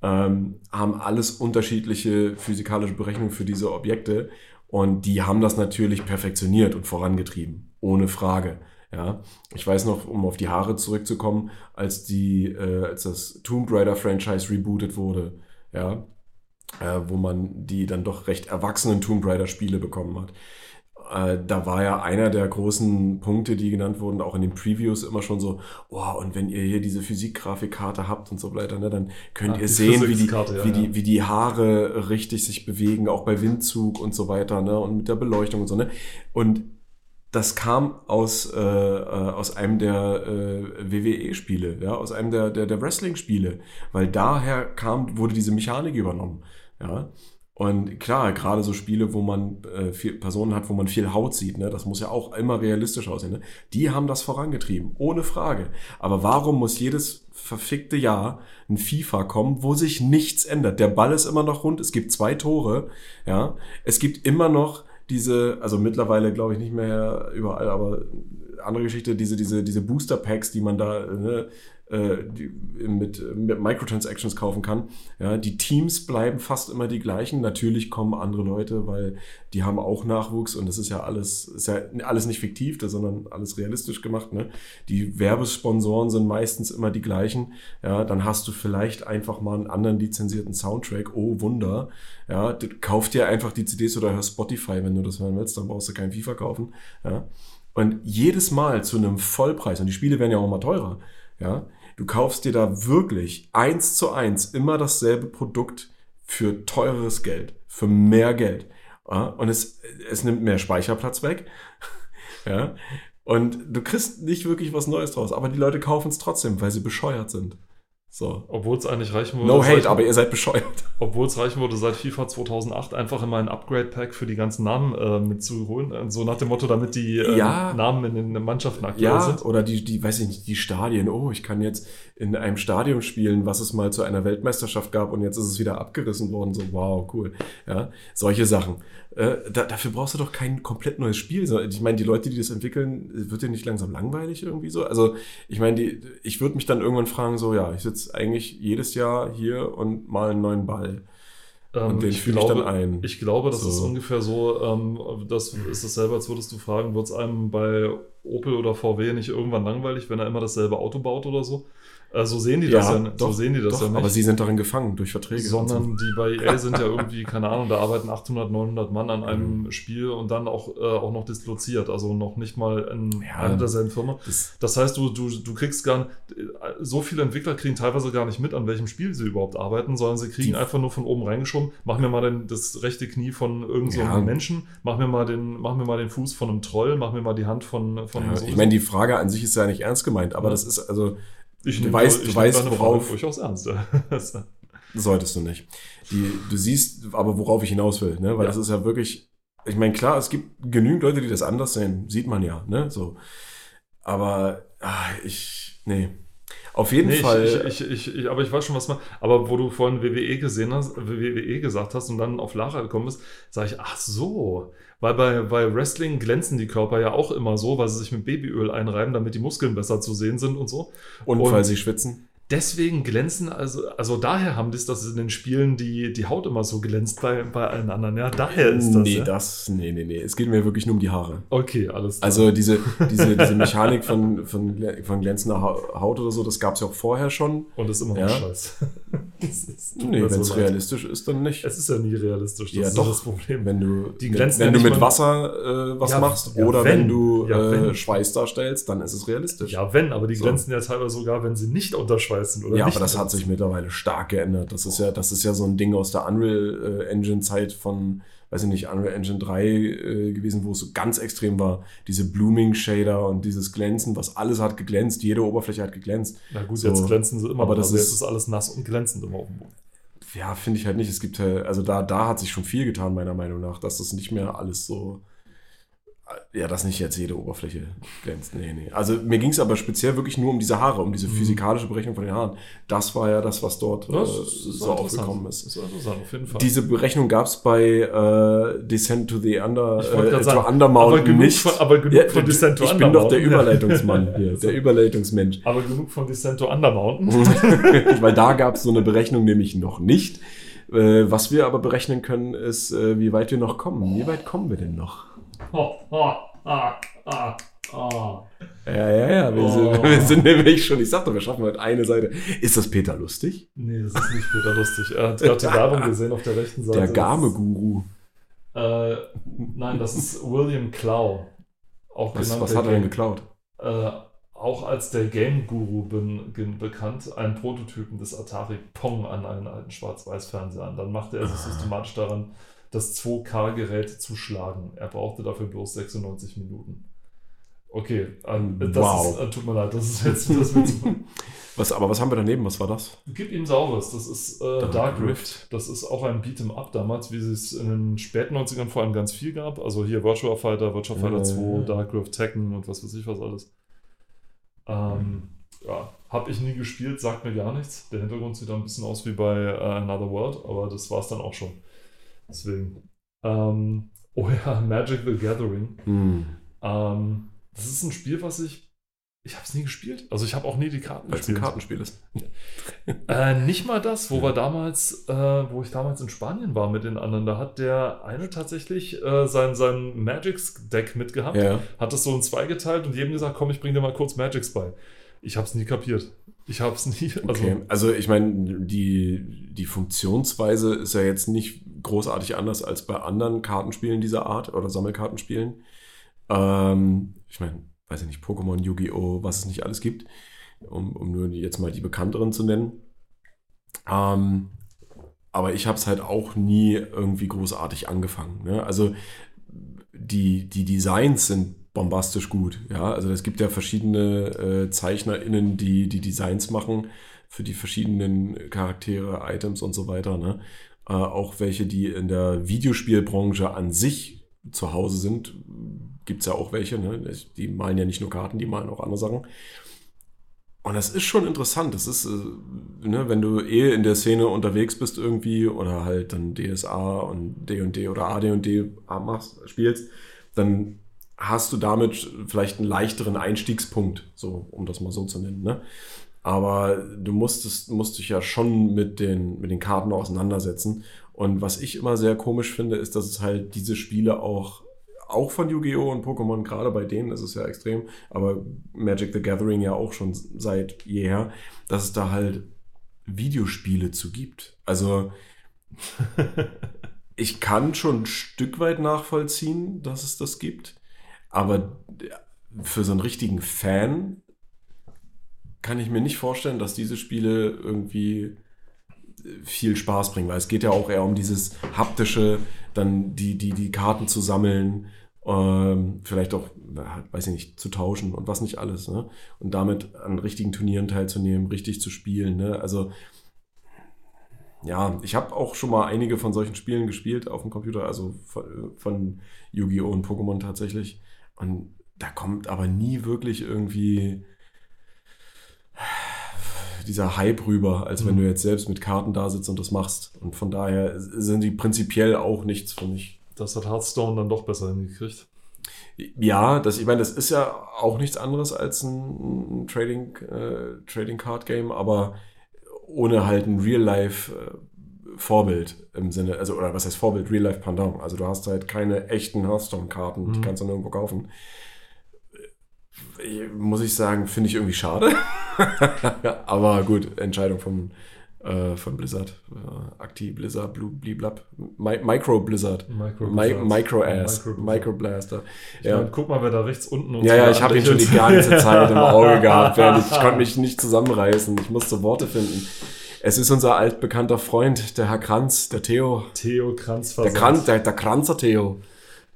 ähm, haben alles unterschiedliche physikalische Berechnungen für diese Objekte und die haben das natürlich perfektioniert und vorangetrieben, ohne Frage. Ja, ich weiß noch, um auf die Haare zurückzukommen, als die, äh, als das Tomb Raider Franchise rebootet wurde, ja, äh, wo man die dann doch recht erwachsenen Tomb Raider Spiele bekommen hat. Äh, da war ja einer der großen Punkte, die genannt wurden, auch in den Previews immer schon so, oh, und wenn ihr hier diese Physikgrafikkarte habt und so weiter, ne, dann könnt Ah, ihr sehen, wie die, ja, wie, ja. die, wie die Haare richtig sich bewegen, auch bei Windzug und so weiter, ne, und mit der Beleuchtung und so, ne. Und das kam aus, äh, äh, aus einem der äh, WWE-Spiele, ja, aus einem der, der, der Wrestling-Spiele, weil daher kam, wurde diese Mechanik übernommen, ja. Und klar, gerade so Spiele, wo man äh, viel Personen hat, wo man viel Haut sieht, ne, das muss ja auch immer realistisch aussehen. Ne? Die haben das vorangetrieben, ohne Frage. Aber warum muss jedes verfickte Jahr ein FIFA kommen, wo sich nichts ändert? Der Ball ist immer noch rund, es gibt zwei Tore, ja. Es gibt immer noch diese, also mittlerweile glaube ich nicht mehr überall, aber andere Geschichte, diese, diese, diese Booster Packs, die man da ne, äh, die, mit, mit Microtransactions kaufen kann. Ja, die Teams bleiben fast immer die gleichen. Natürlich kommen andere Leute, weil die haben auch Nachwuchs und das ist ja alles, ist ja alles nicht fiktiv, sondern alles realistisch gemacht. Ne? Die Werbesponsoren sind meistens immer die gleichen. Ja, dann hast du vielleicht einfach mal einen anderen lizenzierten Soundtrack. Oh Wunder. Ja, kauf dir einfach die CDs oder hör Spotify, wenn du das hören willst, dann brauchst du kein FIFA kaufen. Ja. Und jedes Mal zu einem Vollpreis, und die Spiele werden ja auch immer teurer, ja, du kaufst dir da wirklich eins zu eins immer dasselbe Produkt für teureres Geld, für mehr Geld. Ja, und es, es nimmt mehr Speicherplatz weg. *laughs* ja, und du kriegst nicht wirklich was Neues draus, aber die Leute kaufen es trotzdem, weil sie bescheuert sind. So. Obwohl es eigentlich reichen würde. No hate, aber ihr seid bescheuert. Obwohl es reichen würde, seit FIFA 2008 einfach immer ein Upgrade-Pack für die ganzen Namen äh, mitzuholen. Äh, So nach dem Motto, damit die äh, Ja. Namen in den Mannschaften aktuell Ja, sind. oder die, die, weiß ich nicht, die Stadien. Oh, ich kann jetzt in einem Stadion spielen, was es mal zu einer Weltmeisterschaft gab und jetzt ist es wieder abgerissen worden. So, wow, cool. Ja, solche Sachen. Äh, da, dafür brauchst du doch kein komplett neues Spiel. Ich meine, die Leute, die das entwickeln, wird dir nicht langsam langweilig irgendwie so? Also, ich meine, die, ich würde mich dann irgendwann fragen, so, ja, ich sitze eigentlich jedes Jahr hier und mal einen neuen Ball. Ähm, Und den ich fühle ich dann ein. Ich glaube, das So. ist ungefähr so, ähm, das ist dasselbe, als würdest du fragen, wird es einem bei Opel oder VW nicht irgendwann langweilig, wenn er immer dasselbe Auto baut oder so? Äh, so sehen die das ja, so sehen die das doch, ja nicht. aber sie sind darin gefangen durch Verträge. sondern die bei *laughs* EA sind ja irgendwie, keine Ahnung, da arbeiten 800, 900 Mann an einem Spiel und dann auch, äh, auch noch disloziert, also noch nicht mal in Ja. einer derselben Firma. so. Das, Das heißt, du, du, du kriegst gar nicht, so viele Entwickler kriegen teilweise gar nicht mit, an welchem Spiel sie überhaupt arbeiten, sondern sie kriegen Die- einfach nur von oben reingeschoben, mach mir mal den, das rechte Knie von irgendeinem so Ja. einem Menschen, mach mir, mal den, mach mir mal den Fuß von einem Troll, mach mir mal die Hand von, von ja, so- ich meine, die Frage an sich ist ja nicht ernst gemeint, aber das ist also, ich du weißt- ich du weißt, deine Frage worauf- durchaus ernst. *laughs* solltest du nicht. Die, du siehst aber, worauf ich hinaus will, ne? weil Ja. das ist ja wirklich, ich meine, klar, es gibt genügend Leute, die das anders sehen, sieht man ja, ne, so. Aber, ah, ich, nee. Auf jeden Nee, Fall. Ich, ich, ich, aber ich weiß schon, was man. Aber wo du vorhin WWE gesehen hast, WWE gesagt hast und dann auf Lara gekommen bist, sage ich, ach so. Weil bei, bei Wrestling glänzen die Körper ja auch immer so, weil sie sich mit Babyöl einreiben, damit die Muskeln besser zu sehen sind und so. und, und- weil sie schwitzen. Deswegen glänzen, also, also daher haben die es, dass in den Spielen die, die Haut immer so glänzt bei, bei allen anderen. Ja, daher ist das. nee, ja. das, nee, nee, nee. Es geht mir wirklich nur um die Haare. Okay, alles klar. Also diese, *laughs* diese, diese Mechanik von, von, von glänzender Ha- Haut oder so, das gab es ja auch vorher schon. und ist immer noch Ja. *laughs* tut Nee, wenn es so realistisch ist, dann nicht. Es ist ja nie realistisch, das Ja, ist doch. das Problem. wenn du, Die wenn ja du mit Wasser äh, was Ja, machst oder wenn. wenn, du äh, wenn. Schweiß darstellst, dann ist es realistisch. Ja, wenn, aber die So. glänzen ja teilweise sogar, wenn sie nicht unter Schweiß sind. Oder Ja, aber das hat sich mittlerweile stark geändert. Das ist ja, das ist ja so ein Ding aus der Unreal äh, Engine Zeit von, weiß ich nicht, Unreal Engine 3 äh, gewesen, wo es so ganz extrem war. Diese Blooming Shader und dieses Glänzen, was alles hat geglänzt, jede Oberfläche hat geglänzt. Na gut, So. jetzt glänzen sie immer. Aber das also jetzt ist- ist alles nass und glänzend dem Boden. Ja, finde ich halt nicht. Es gibt halt, also da, da hat sich schon viel getan, meiner Meinung nach, dass das nicht mehr alles so, ja, dass nicht jetzt jede Oberfläche glänzt. Nee, nee. Also mir ging es aber speziell wirklich nur um diese Haare, um diese Mhm. physikalische Berechnung von den Haaren. Das war ja das, was dort äh, so aufgekommen ist. Das ist interessant, auf jeden Fall. Diese Berechnung gab es bei äh, Descent to the Under, äh, to sagen, Undermountain aber genug nicht. von- aber genug von du- Descent to Ich bin doch der. Überleitungsmann hier, *laughs* der Überleitungsmensch. aber genug von Descento Undermountain. *laughs* Weil da gab es so eine Berechnung nämlich noch nicht. Äh, was wir aber berechnen können, ist, äh, wie weit wir noch kommen. Wie weit kommen wir denn noch? Oh, *laughs* oh. Ja, ja, ja. Wir, sind, Oh. *laughs* wir sind nämlich schon, ich sag doch, wir schaffen heute eine Seite. Ist das Peter lustig? Nee, das ist nicht Peter lustig. Er hat gerade die *laughs* Werbung gesehen auf der rechten Seite. Der Game-Guru. Äh, nein, das ist William Clow. Auch Was, genannt was hat er denn geklaut? äh, auch als der Game Guru bin, bin bekannt, einen Prototypen des Atari Pong an einen alten Schwarz-Weiß-Fernseher an. Dann machte er sich Ah. systematisch daran, das 2K-Gerät zu schlagen. Er brauchte dafür bloß 96 Minuten. Okay, ähm, das Wow. ist, äh, tut mir leid, das ist jetzt das wird zu- *laughs* Was, aber was haben wir daneben? Was war das? Gib ihm Saures, das ist äh, Dark Rift. Das ist auch ein Beat'em Up damals, wie es in den späten 90ern vor allem ganz viel gab. Also hier Virtua Fighter, Virtua Fighter Ja, 2, ja. Dark Rift, Tekken und was weiß ich was alles. Ähm, ja, habe ich nie gespielt, sagt mir gar nichts. Der Hintergrund sieht ein bisschen aus wie bei äh, Another World, aber das war es dann auch schon. Deswegen. Ähm, oh ja, *laughs* Magic the Gathering. Hm. Ähm, das ist ein Spiel, was ich. Ich habe es nie gespielt. Also ich habe auch nie die Karten Weil es ein gespielt. Kartenspiel ist. Äh, nicht mal das, wo Ja. wir damals, äh, wo ich damals in Spanien war mit den anderen, da hat der eine tatsächlich äh, sein, sein Magics-Deck mitgehabt, Ja. hat das so in zwei geteilt und jedem gesagt, komm, ich bring dir mal kurz Magics bei. Ich hab's nie kapiert. Ich hab's nie, *laughs* also Okay. Also ich meine, die, die Funktionsweise ist ja jetzt nicht großartig anders als bei anderen Kartenspielen dieser Art oder Sammelkartenspielen. Ähm, ich meine, weiß ich nicht, Pokémon, Yu-Gi-Oh!, was es nicht alles gibt, um, um nur jetzt mal die bekannteren zu nennen. Ähm, aber ich habe es halt auch nie irgendwie großartig angefangen. Ne? Also die, die Designs sind bombastisch gut. Ja, also es gibt ja verschiedene äh, ZeichnerInnen, die die Designs machen für die verschiedenen Charaktere, Items und so weiter. Ne? Äh, auch welche, die in der Videospielbranche an sich zu Hause sind, gibt es ja auch welche. Ne? Die malen ja nicht nur Karten, die malen auch andere Sachen. Und das ist schon interessant. Das ist, äh, ne, wenn du eh in der Szene unterwegs bist irgendwie oder halt dann DSA und D&D oder AD&D machst, spielst, dann hast du damit vielleicht einen leichteren Einstiegspunkt, so um das mal so zu nennen. Ne? Aber du musstest, musst dich ja schon mit den, mit den Karten auseinandersetzen. Und was ich immer sehr komisch finde, ist, dass es halt diese Spiele auch, auch von Yu-Gi-Oh! und Pokémon, gerade bei denen ist es ja extrem, aber Magic the Gathering ja auch schon seit jeher, dass es da halt Videospiele zu gibt. Also *laughs* ich kann schon ein Stück weit nachvollziehen, dass es das gibt, aber für so einen richtigen Fan kann ich mir nicht vorstellen, dass diese Spiele irgendwie viel Spaß bringen, weil es geht ja auch eher um dieses haptische, dann die, die, die Karten zu sammeln, ähm, vielleicht auch, weiß ich nicht, zu tauschen und was nicht alles, ne? Und damit an richtigen Turnieren teilzunehmen, richtig zu spielen, ne? Also ja, ich habe auch schon mal einige von solchen Spielen gespielt auf dem Computer, also von, von Yu-Gi-Oh! und Pokémon tatsächlich. Und da kommt aber nie wirklich irgendwie dieser Hype rüber, als wenn Mhm. du jetzt selbst mit Karten da sitzt und das machst. Und von daher sind die prinzipiell auch nichts für mich. Das hat Hearthstone dann doch besser hingekriegt. Ja, das, ich meine, das ist ja auch nichts anderes als ein, ein Trading, äh, Trading Card Game, aber ohne halt ein Real-Life äh, Vorbild im Sinne, also, oder was heißt Vorbild? Real-Life Pendant. Also du hast halt keine echten Hearthstone-Karten, die Mhm. kannst du nirgendwo kaufen. Muss ich sagen, finde ich irgendwie schade. *laughs* aber gut, Entscheidung von, äh, von Blizzard. Äh, Acti, Blizzard, Blue, Bliblab. Mi Micro Blizzard. Micro, Mi Micro Ass. Micro, Micro Blaster. Ich Ja. guck mal, wer da rechts unten uns Ja, ja, ich habe ihn schon die ganze Zeit im Auge *laughs* gehabt. Ich, ich konnte mich nicht zusammenreißen. Ich musste Worte finden. Es ist unser altbekannter Freund, der Herr Kranz, der Theo. Theo Kranz Der, Kranz, der, der Kranzer Theo.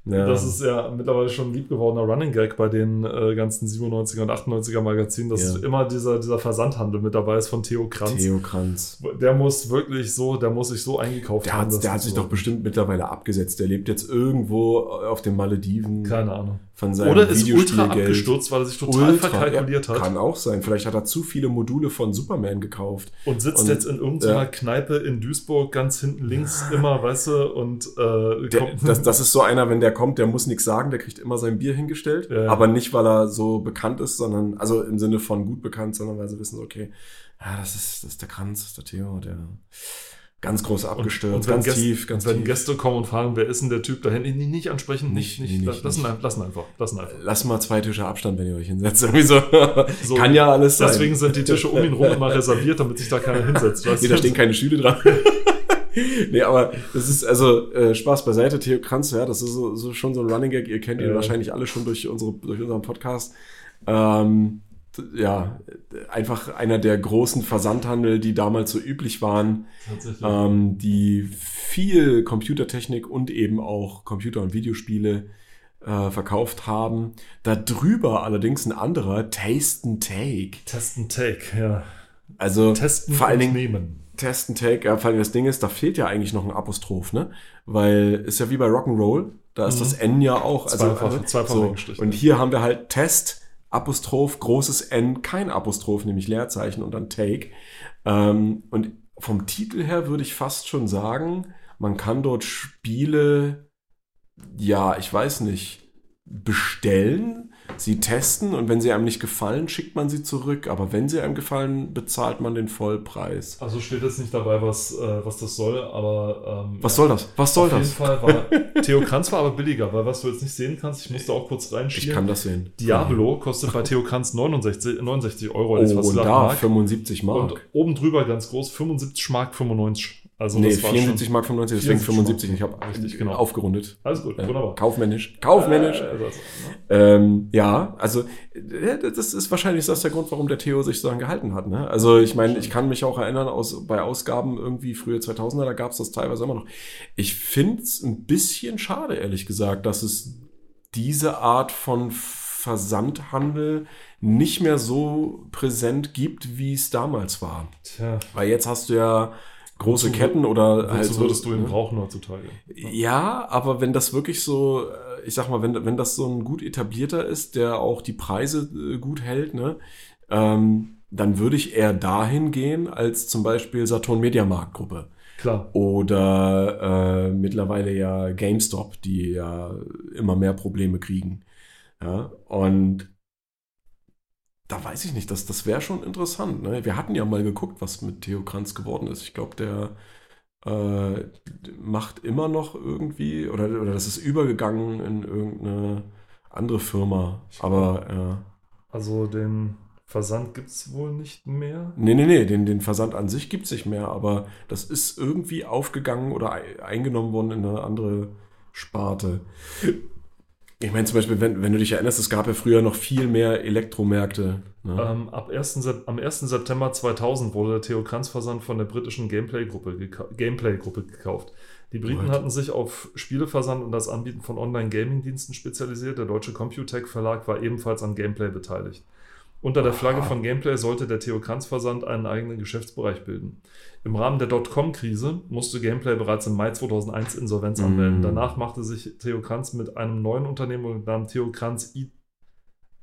Ja. Das ist ja mittlerweile schon ein lieb gewordener Running Gag bei den äh, ganzen 97er und 98er Magazinen, dass Ja. immer dieser, dieser Versandhandel mit dabei ist von Theo Kranz. Theo Kranz. Der muss wirklich so, der muss sich so eingekauft Der haben. hat, der hat sich so- doch bestimmt mittlerweile abgesetzt. Der lebt jetzt irgendwo auf den Malediven Keine Ahnung. von seinem Oder ist ultra abgestürzt, weil er sich total Ultra, verkalkuliert ja, hat Kann auch sein. Vielleicht hat er zu viele Module von Superman gekauft. und sitzt Und- jetzt in irgendeiner ja. Kneipe in Duisburg ganz hinten links immer, weißt du, und äh, Der, das, das ist so einer, wenn der kommt, der muss nichts sagen, der kriegt immer sein Bier hingestellt. Ja. Aber nicht, weil er so bekannt ist, sondern, also im Sinne von gut bekannt, sondern weil sie wissen, okay, ja, das ist, das ist der Kranz, das ist der Theo, der ganz groß abgestürzt, wenn ganz Gäste, tief, ganz wenn tief. Gäste kommen und fragen, wer ist denn der Typ da hinten, nicht, nicht ansprechen, nicht, Nicht, nicht, nee, nicht, lassen, nicht. lassen einfach, lassen einfach. Lass mal zwei Tische Abstand, wenn ihr euch hinsetzt. Irgendwie so. *laughs* So, Kann ja alles sein. Deswegen sind die Tische um ihn rum immer reserviert, damit sich da keiner hinsetzt. *laughs* Weißt Nee, da stehen keine Stühle dran. *laughs* *laughs* nee, aber das ist also äh, Spaß beiseite. Theo Kranz, ja, das ist so, so schon so ein Running Gag. Ihr kennt ihn Ja. wahrscheinlich alle schon durch, unsere, durch unseren Podcast. Ähm, ja, einfach einer der großen Versandhandel, die damals so üblich waren, ähm, die viel Computertechnik und eben auch Computer- und Videospiele äh, verkauft haben. Da drüber allerdings ein anderer, Taste and Take. Testen, Take, ja. Also Testen vor allen Dingen nehmen. Test and Take, ja, vor allem das Ding ist, da fehlt ja eigentlich noch ein Apostroph, ne? Weil ist ja wie bei Rock'n'Roll, da ist Mhm. das N ja auch. Also, Zweifach- also, zweifach so. Und ja. hier haben wir halt Test, Apostroph, großes N, kein Apostroph, nämlich Leerzeichen und dann Take. Ähm, und vom Titel her würde ich fast schon sagen, man kann dort Spiele, ja, ich weiß nicht, bestellen, sie testen und wenn sie einem nicht gefallen, schickt man sie zurück. Aber wenn sie einem gefallen, bezahlt man den Vollpreis. Also steht jetzt nicht dabei, was, äh, was das soll, aber ähm, Was soll das? Was soll auf das? jeden Fall war *laughs* Theo Kranz war aber billiger, weil was du jetzt nicht sehen kannst, ich musste auch kurz Ich reinschieben. kann das sehen. Diablo kostet bei Theo Kranz 69, 69 Euro, Oh, ich und da Mark. 75 Und Mark. oben drüber ganz groß 75 Mark 95. Also nee, das war 74 schon, Mark 95, deswegen 74 75. Ich habe Richtig, genau. aufgerundet. Alles gut, wunderbar. Kaufmännisch. Kaufmännisch. Äh, also, ne? Ähm, ja, also äh, das ist wahrscheinlich das der Grund, warum der Theo sich so daran gehalten hat. Ne? Also ich meine, ich kann mich auch erinnern, aus, bei Ausgaben irgendwie frühe 2000er, da gab es das teilweise immer noch. Ich finde es ein bisschen schade, ehrlich gesagt, dass es diese Art von Versandhandel nicht mehr so präsent gibt, wie es damals war. Tja, Weil jetzt hast du ja große Wozu- Ketten oder halt so, würdest du ihn ne? brauchen heutzutage? Ja, aber wenn das wirklich so, äh, ich sag mal, wenn, wenn das so ein gut etablierter ist, der auch die Preise äh, gut hält, ne, ähm, dann würde ich eher dahin gehen als zum Beispiel Saturn Media Markt Gruppe Klar. oder äh, mittlerweile ja GameStop, die ja immer mehr Probleme kriegen. Ja, und da weiß ich nicht, das, das wäre schon interessant. Ne? Wir hatten ja mal geguckt, was mit Theo Kranz geworden ist. Ich glaube, der äh, macht immer noch irgendwie, oder, oder das ist übergegangen in irgendeine andere Firma. Aber ja. Also den Versand gibt es wohl nicht mehr. Nee, nee, nee, den, den Versand an sich gibt es nicht mehr, aber das ist irgendwie aufgegangen oder ei- eingenommen worden in eine andere Sparte. Ich meine zum Beispiel, wenn, wenn du dich erinnerst, es gab ja früher noch viel mehr Elektromärkte. Ne? Ähm, ab 1. Sep am 1. September 2000 wurde der Theo Kranz Versand von der britischen Gameplay-Gruppe gekau- Gameplay-Gruppe gekauft. Die Briten hatten sich auf Spieleversand und das Anbieten von Online-Gaming-Diensten spezialisiert. Der deutsche Computec-Verlag war ebenfalls an Gameplay beteiligt. Unter der Flagge Aha. von Gameplay sollte der Theo Kranz Versand einen eigenen Geschäftsbereich bilden. Im Rahmen der Dotcom-Krise musste Gameplay bereits im Mai 2001 Insolvenz Mm. anmelden. Danach machte sich Theo Kranz mit einem neuen Unternehmen mit Namen Theo Kranz E-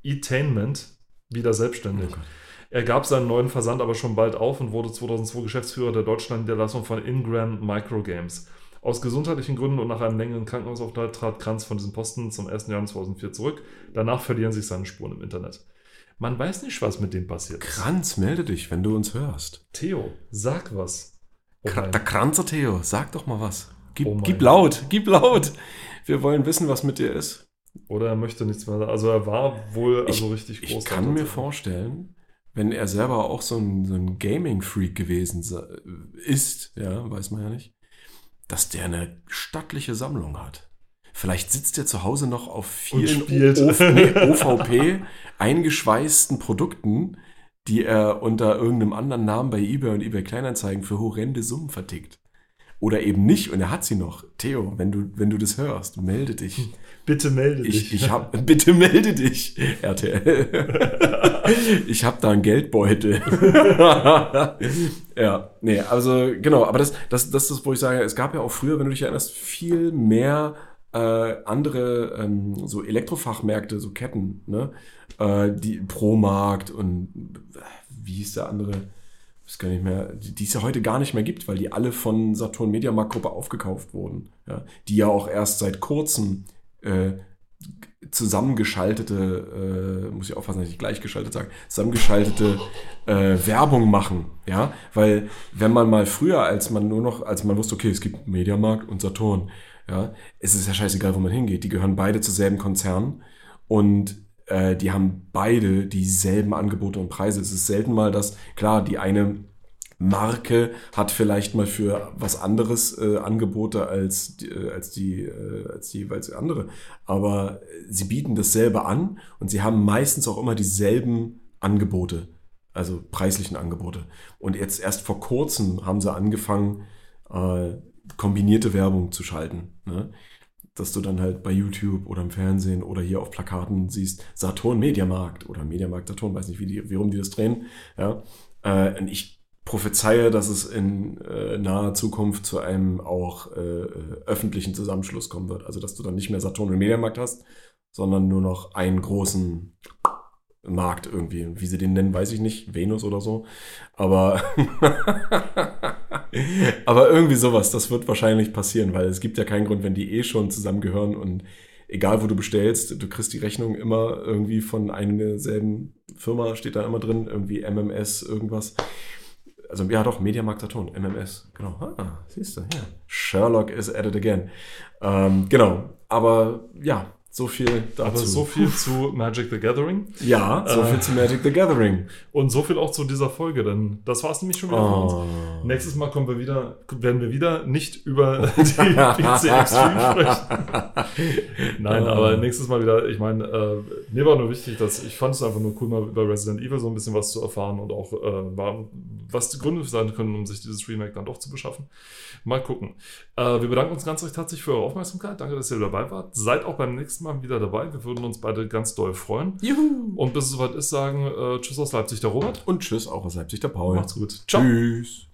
Etainment wieder selbstständig. Oh Gott. Er gab seinen neuen Versand aber schon bald auf und wurde 2002 Geschäftsführer der Deutschland-Niederlassung von Ingram Microgames. Aus gesundheitlichen Gründen und nach einem längeren Krankenhausaufenthalt trat Kranz von diesem Posten zum 1. Januar 2004 zurück. Danach verlieren sich seine Spuren im Internet. Man weiß nicht, was mit dem passiert ist. Kranz, melde dich, wenn du uns hörst. Theo, sag was. Oh der Kranzer Theo, sag doch mal was. Gib, Oh gib laut, gib laut. Wir wollen wissen, was mit dir ist. Oder er möchte nichts mehr sagen. Also er war wohl also richtig groß. Ich kann mir vorstellen, wenn er selber auch so ein, so ein Gaming-Freak gewesen se- ist, ja, weiß man ja nicht, dass der eine stattliche Sammlung hat. Vielleicht sitzt er zu Hause noch auf vielen OVP *laughs* *laughs* eingeschweißten Produkten, die er unter irgendeinem anderen Namen bei eBay und eBay Kleinanzeigen für horrende Summen vertickt. Oder eben nicht und er hat sie noch. Theo, wenn du, wenn du das hörst, melde dich. Bitte melde Ich, dich. ich hab, *laughs* bitte melde dich, RTL. ich habe da einen Geldbeutel. ja, nee, also genau, aber das, das, das ist, wo ich sage, es gab ja auch früher, wenn du dich erinnerst, viel mehr äh, andere ähm, so Elektrofachmärkte, so Ketten, ne? Äh, die Promarkt und äh, wie hieß der andere? Weiß gar nicht mehr, die, die es ja heute gar nicht mehr gibt, weil die alle von Saturn Media Markt Gruppe aufgekauft wurden. Ja? Die ja auch erst seit kurzem äh, zusammengeschaltete, äh, muss ich aufpassen, dass ich gleichgeschaltet sage, zusammengeschaltete äh, Werbung machen, ja, weil wenn man mal früher, als man nur noch, als man wusste, okay, es gibt Mediamarkt und Saturn, ja, es ist ja scheißegal, wo man hingeht, die gehören beide zu selben Konzernen und äh, die haben beide dieselben Angebote und Preise. Es ist selten mal, dass, klar, die eine Marke hat vielleicht mal für was anderes äh, Angebote als die, äh, als die äh, als die jeweils andere, aber sie bieten dasselbe an und sie haben meistens auch immer dieselben Angebote, also preislichen Angebote. Und jetzt erst vor kurzem haben sie angefangen äh, kombinierte Werbung zu schalten, ne? dass du dann halt bei YouTube oder im Fernsehen oder hier auf Plakaten siehst Saturn Mediamarkt oder Mediamarkt Saturn, weiß nicht, wie die, wie rum die das drehen, ja. Äh, ich prophezeie, dass es in äh, naher Zukunft zu einem auch äh, öffentlichen Zusammenschluss kommen wird. Also, dass du dann nicht mehr Saturn und Mediamarkt hast, sondern nur noch einen großen Markt irgendwie. Wie sie den nennen, weiß ich nicht. Venus oder so. Aber, *laughs* aber irgendwie sowas, das wird wahrscheinlich passieren, weil es gibt ja keinen Grund, wenn die eh schon zusammengehören und egal wo du bestellst, du kriegst die Rechnung immer irgendwie von einer derselben Firma, steht da immer drin, irgendwie MMS, irgendwas. Also ja doch, Mediamarkt Saturn, MMS, genau. Ah, siehst du, ja. Sherlock is at it again. Ähm, genau, aber ja, so viel dazu. Aber so viel zu Magic the Gathering ja, so Äh. viel zu Magic the Gathering. und so viel auch zu dieser Folge, denn das war es nämlich schon wieder von uns. Oh. Nächstes Mal kommen wir wieder, werden wir wieder nicht über *laughs* die PC Extreme *laughs* sprechen. Nein, Ah. aber nächstes Mal wieder, ich meine, äh, mir war nur wichtig, dass ich fand es einfach nur cool, mal über Resident Evil so ein bisschen was zu erfahren und auch, äh, war, was die Gründe sein können, um sich dieses Remake dann doch zu beschaffen. Mal gucken. Äh, wir bedanken uns ganz recht herzlich für eure Aufmerksamkeit. Danke, dass ihr dabei wart. Seid auch beim nächsten Mal wieder dabei. Wir würden uns beide ganz doll freuen. Juhu. Und bis es soweit ist, sagen äh, Tschüss aus Leipzig, der Robert. Und tschüss, auch aus Leipzig, der Paul. Macht's gut. Ciao. Tschüss.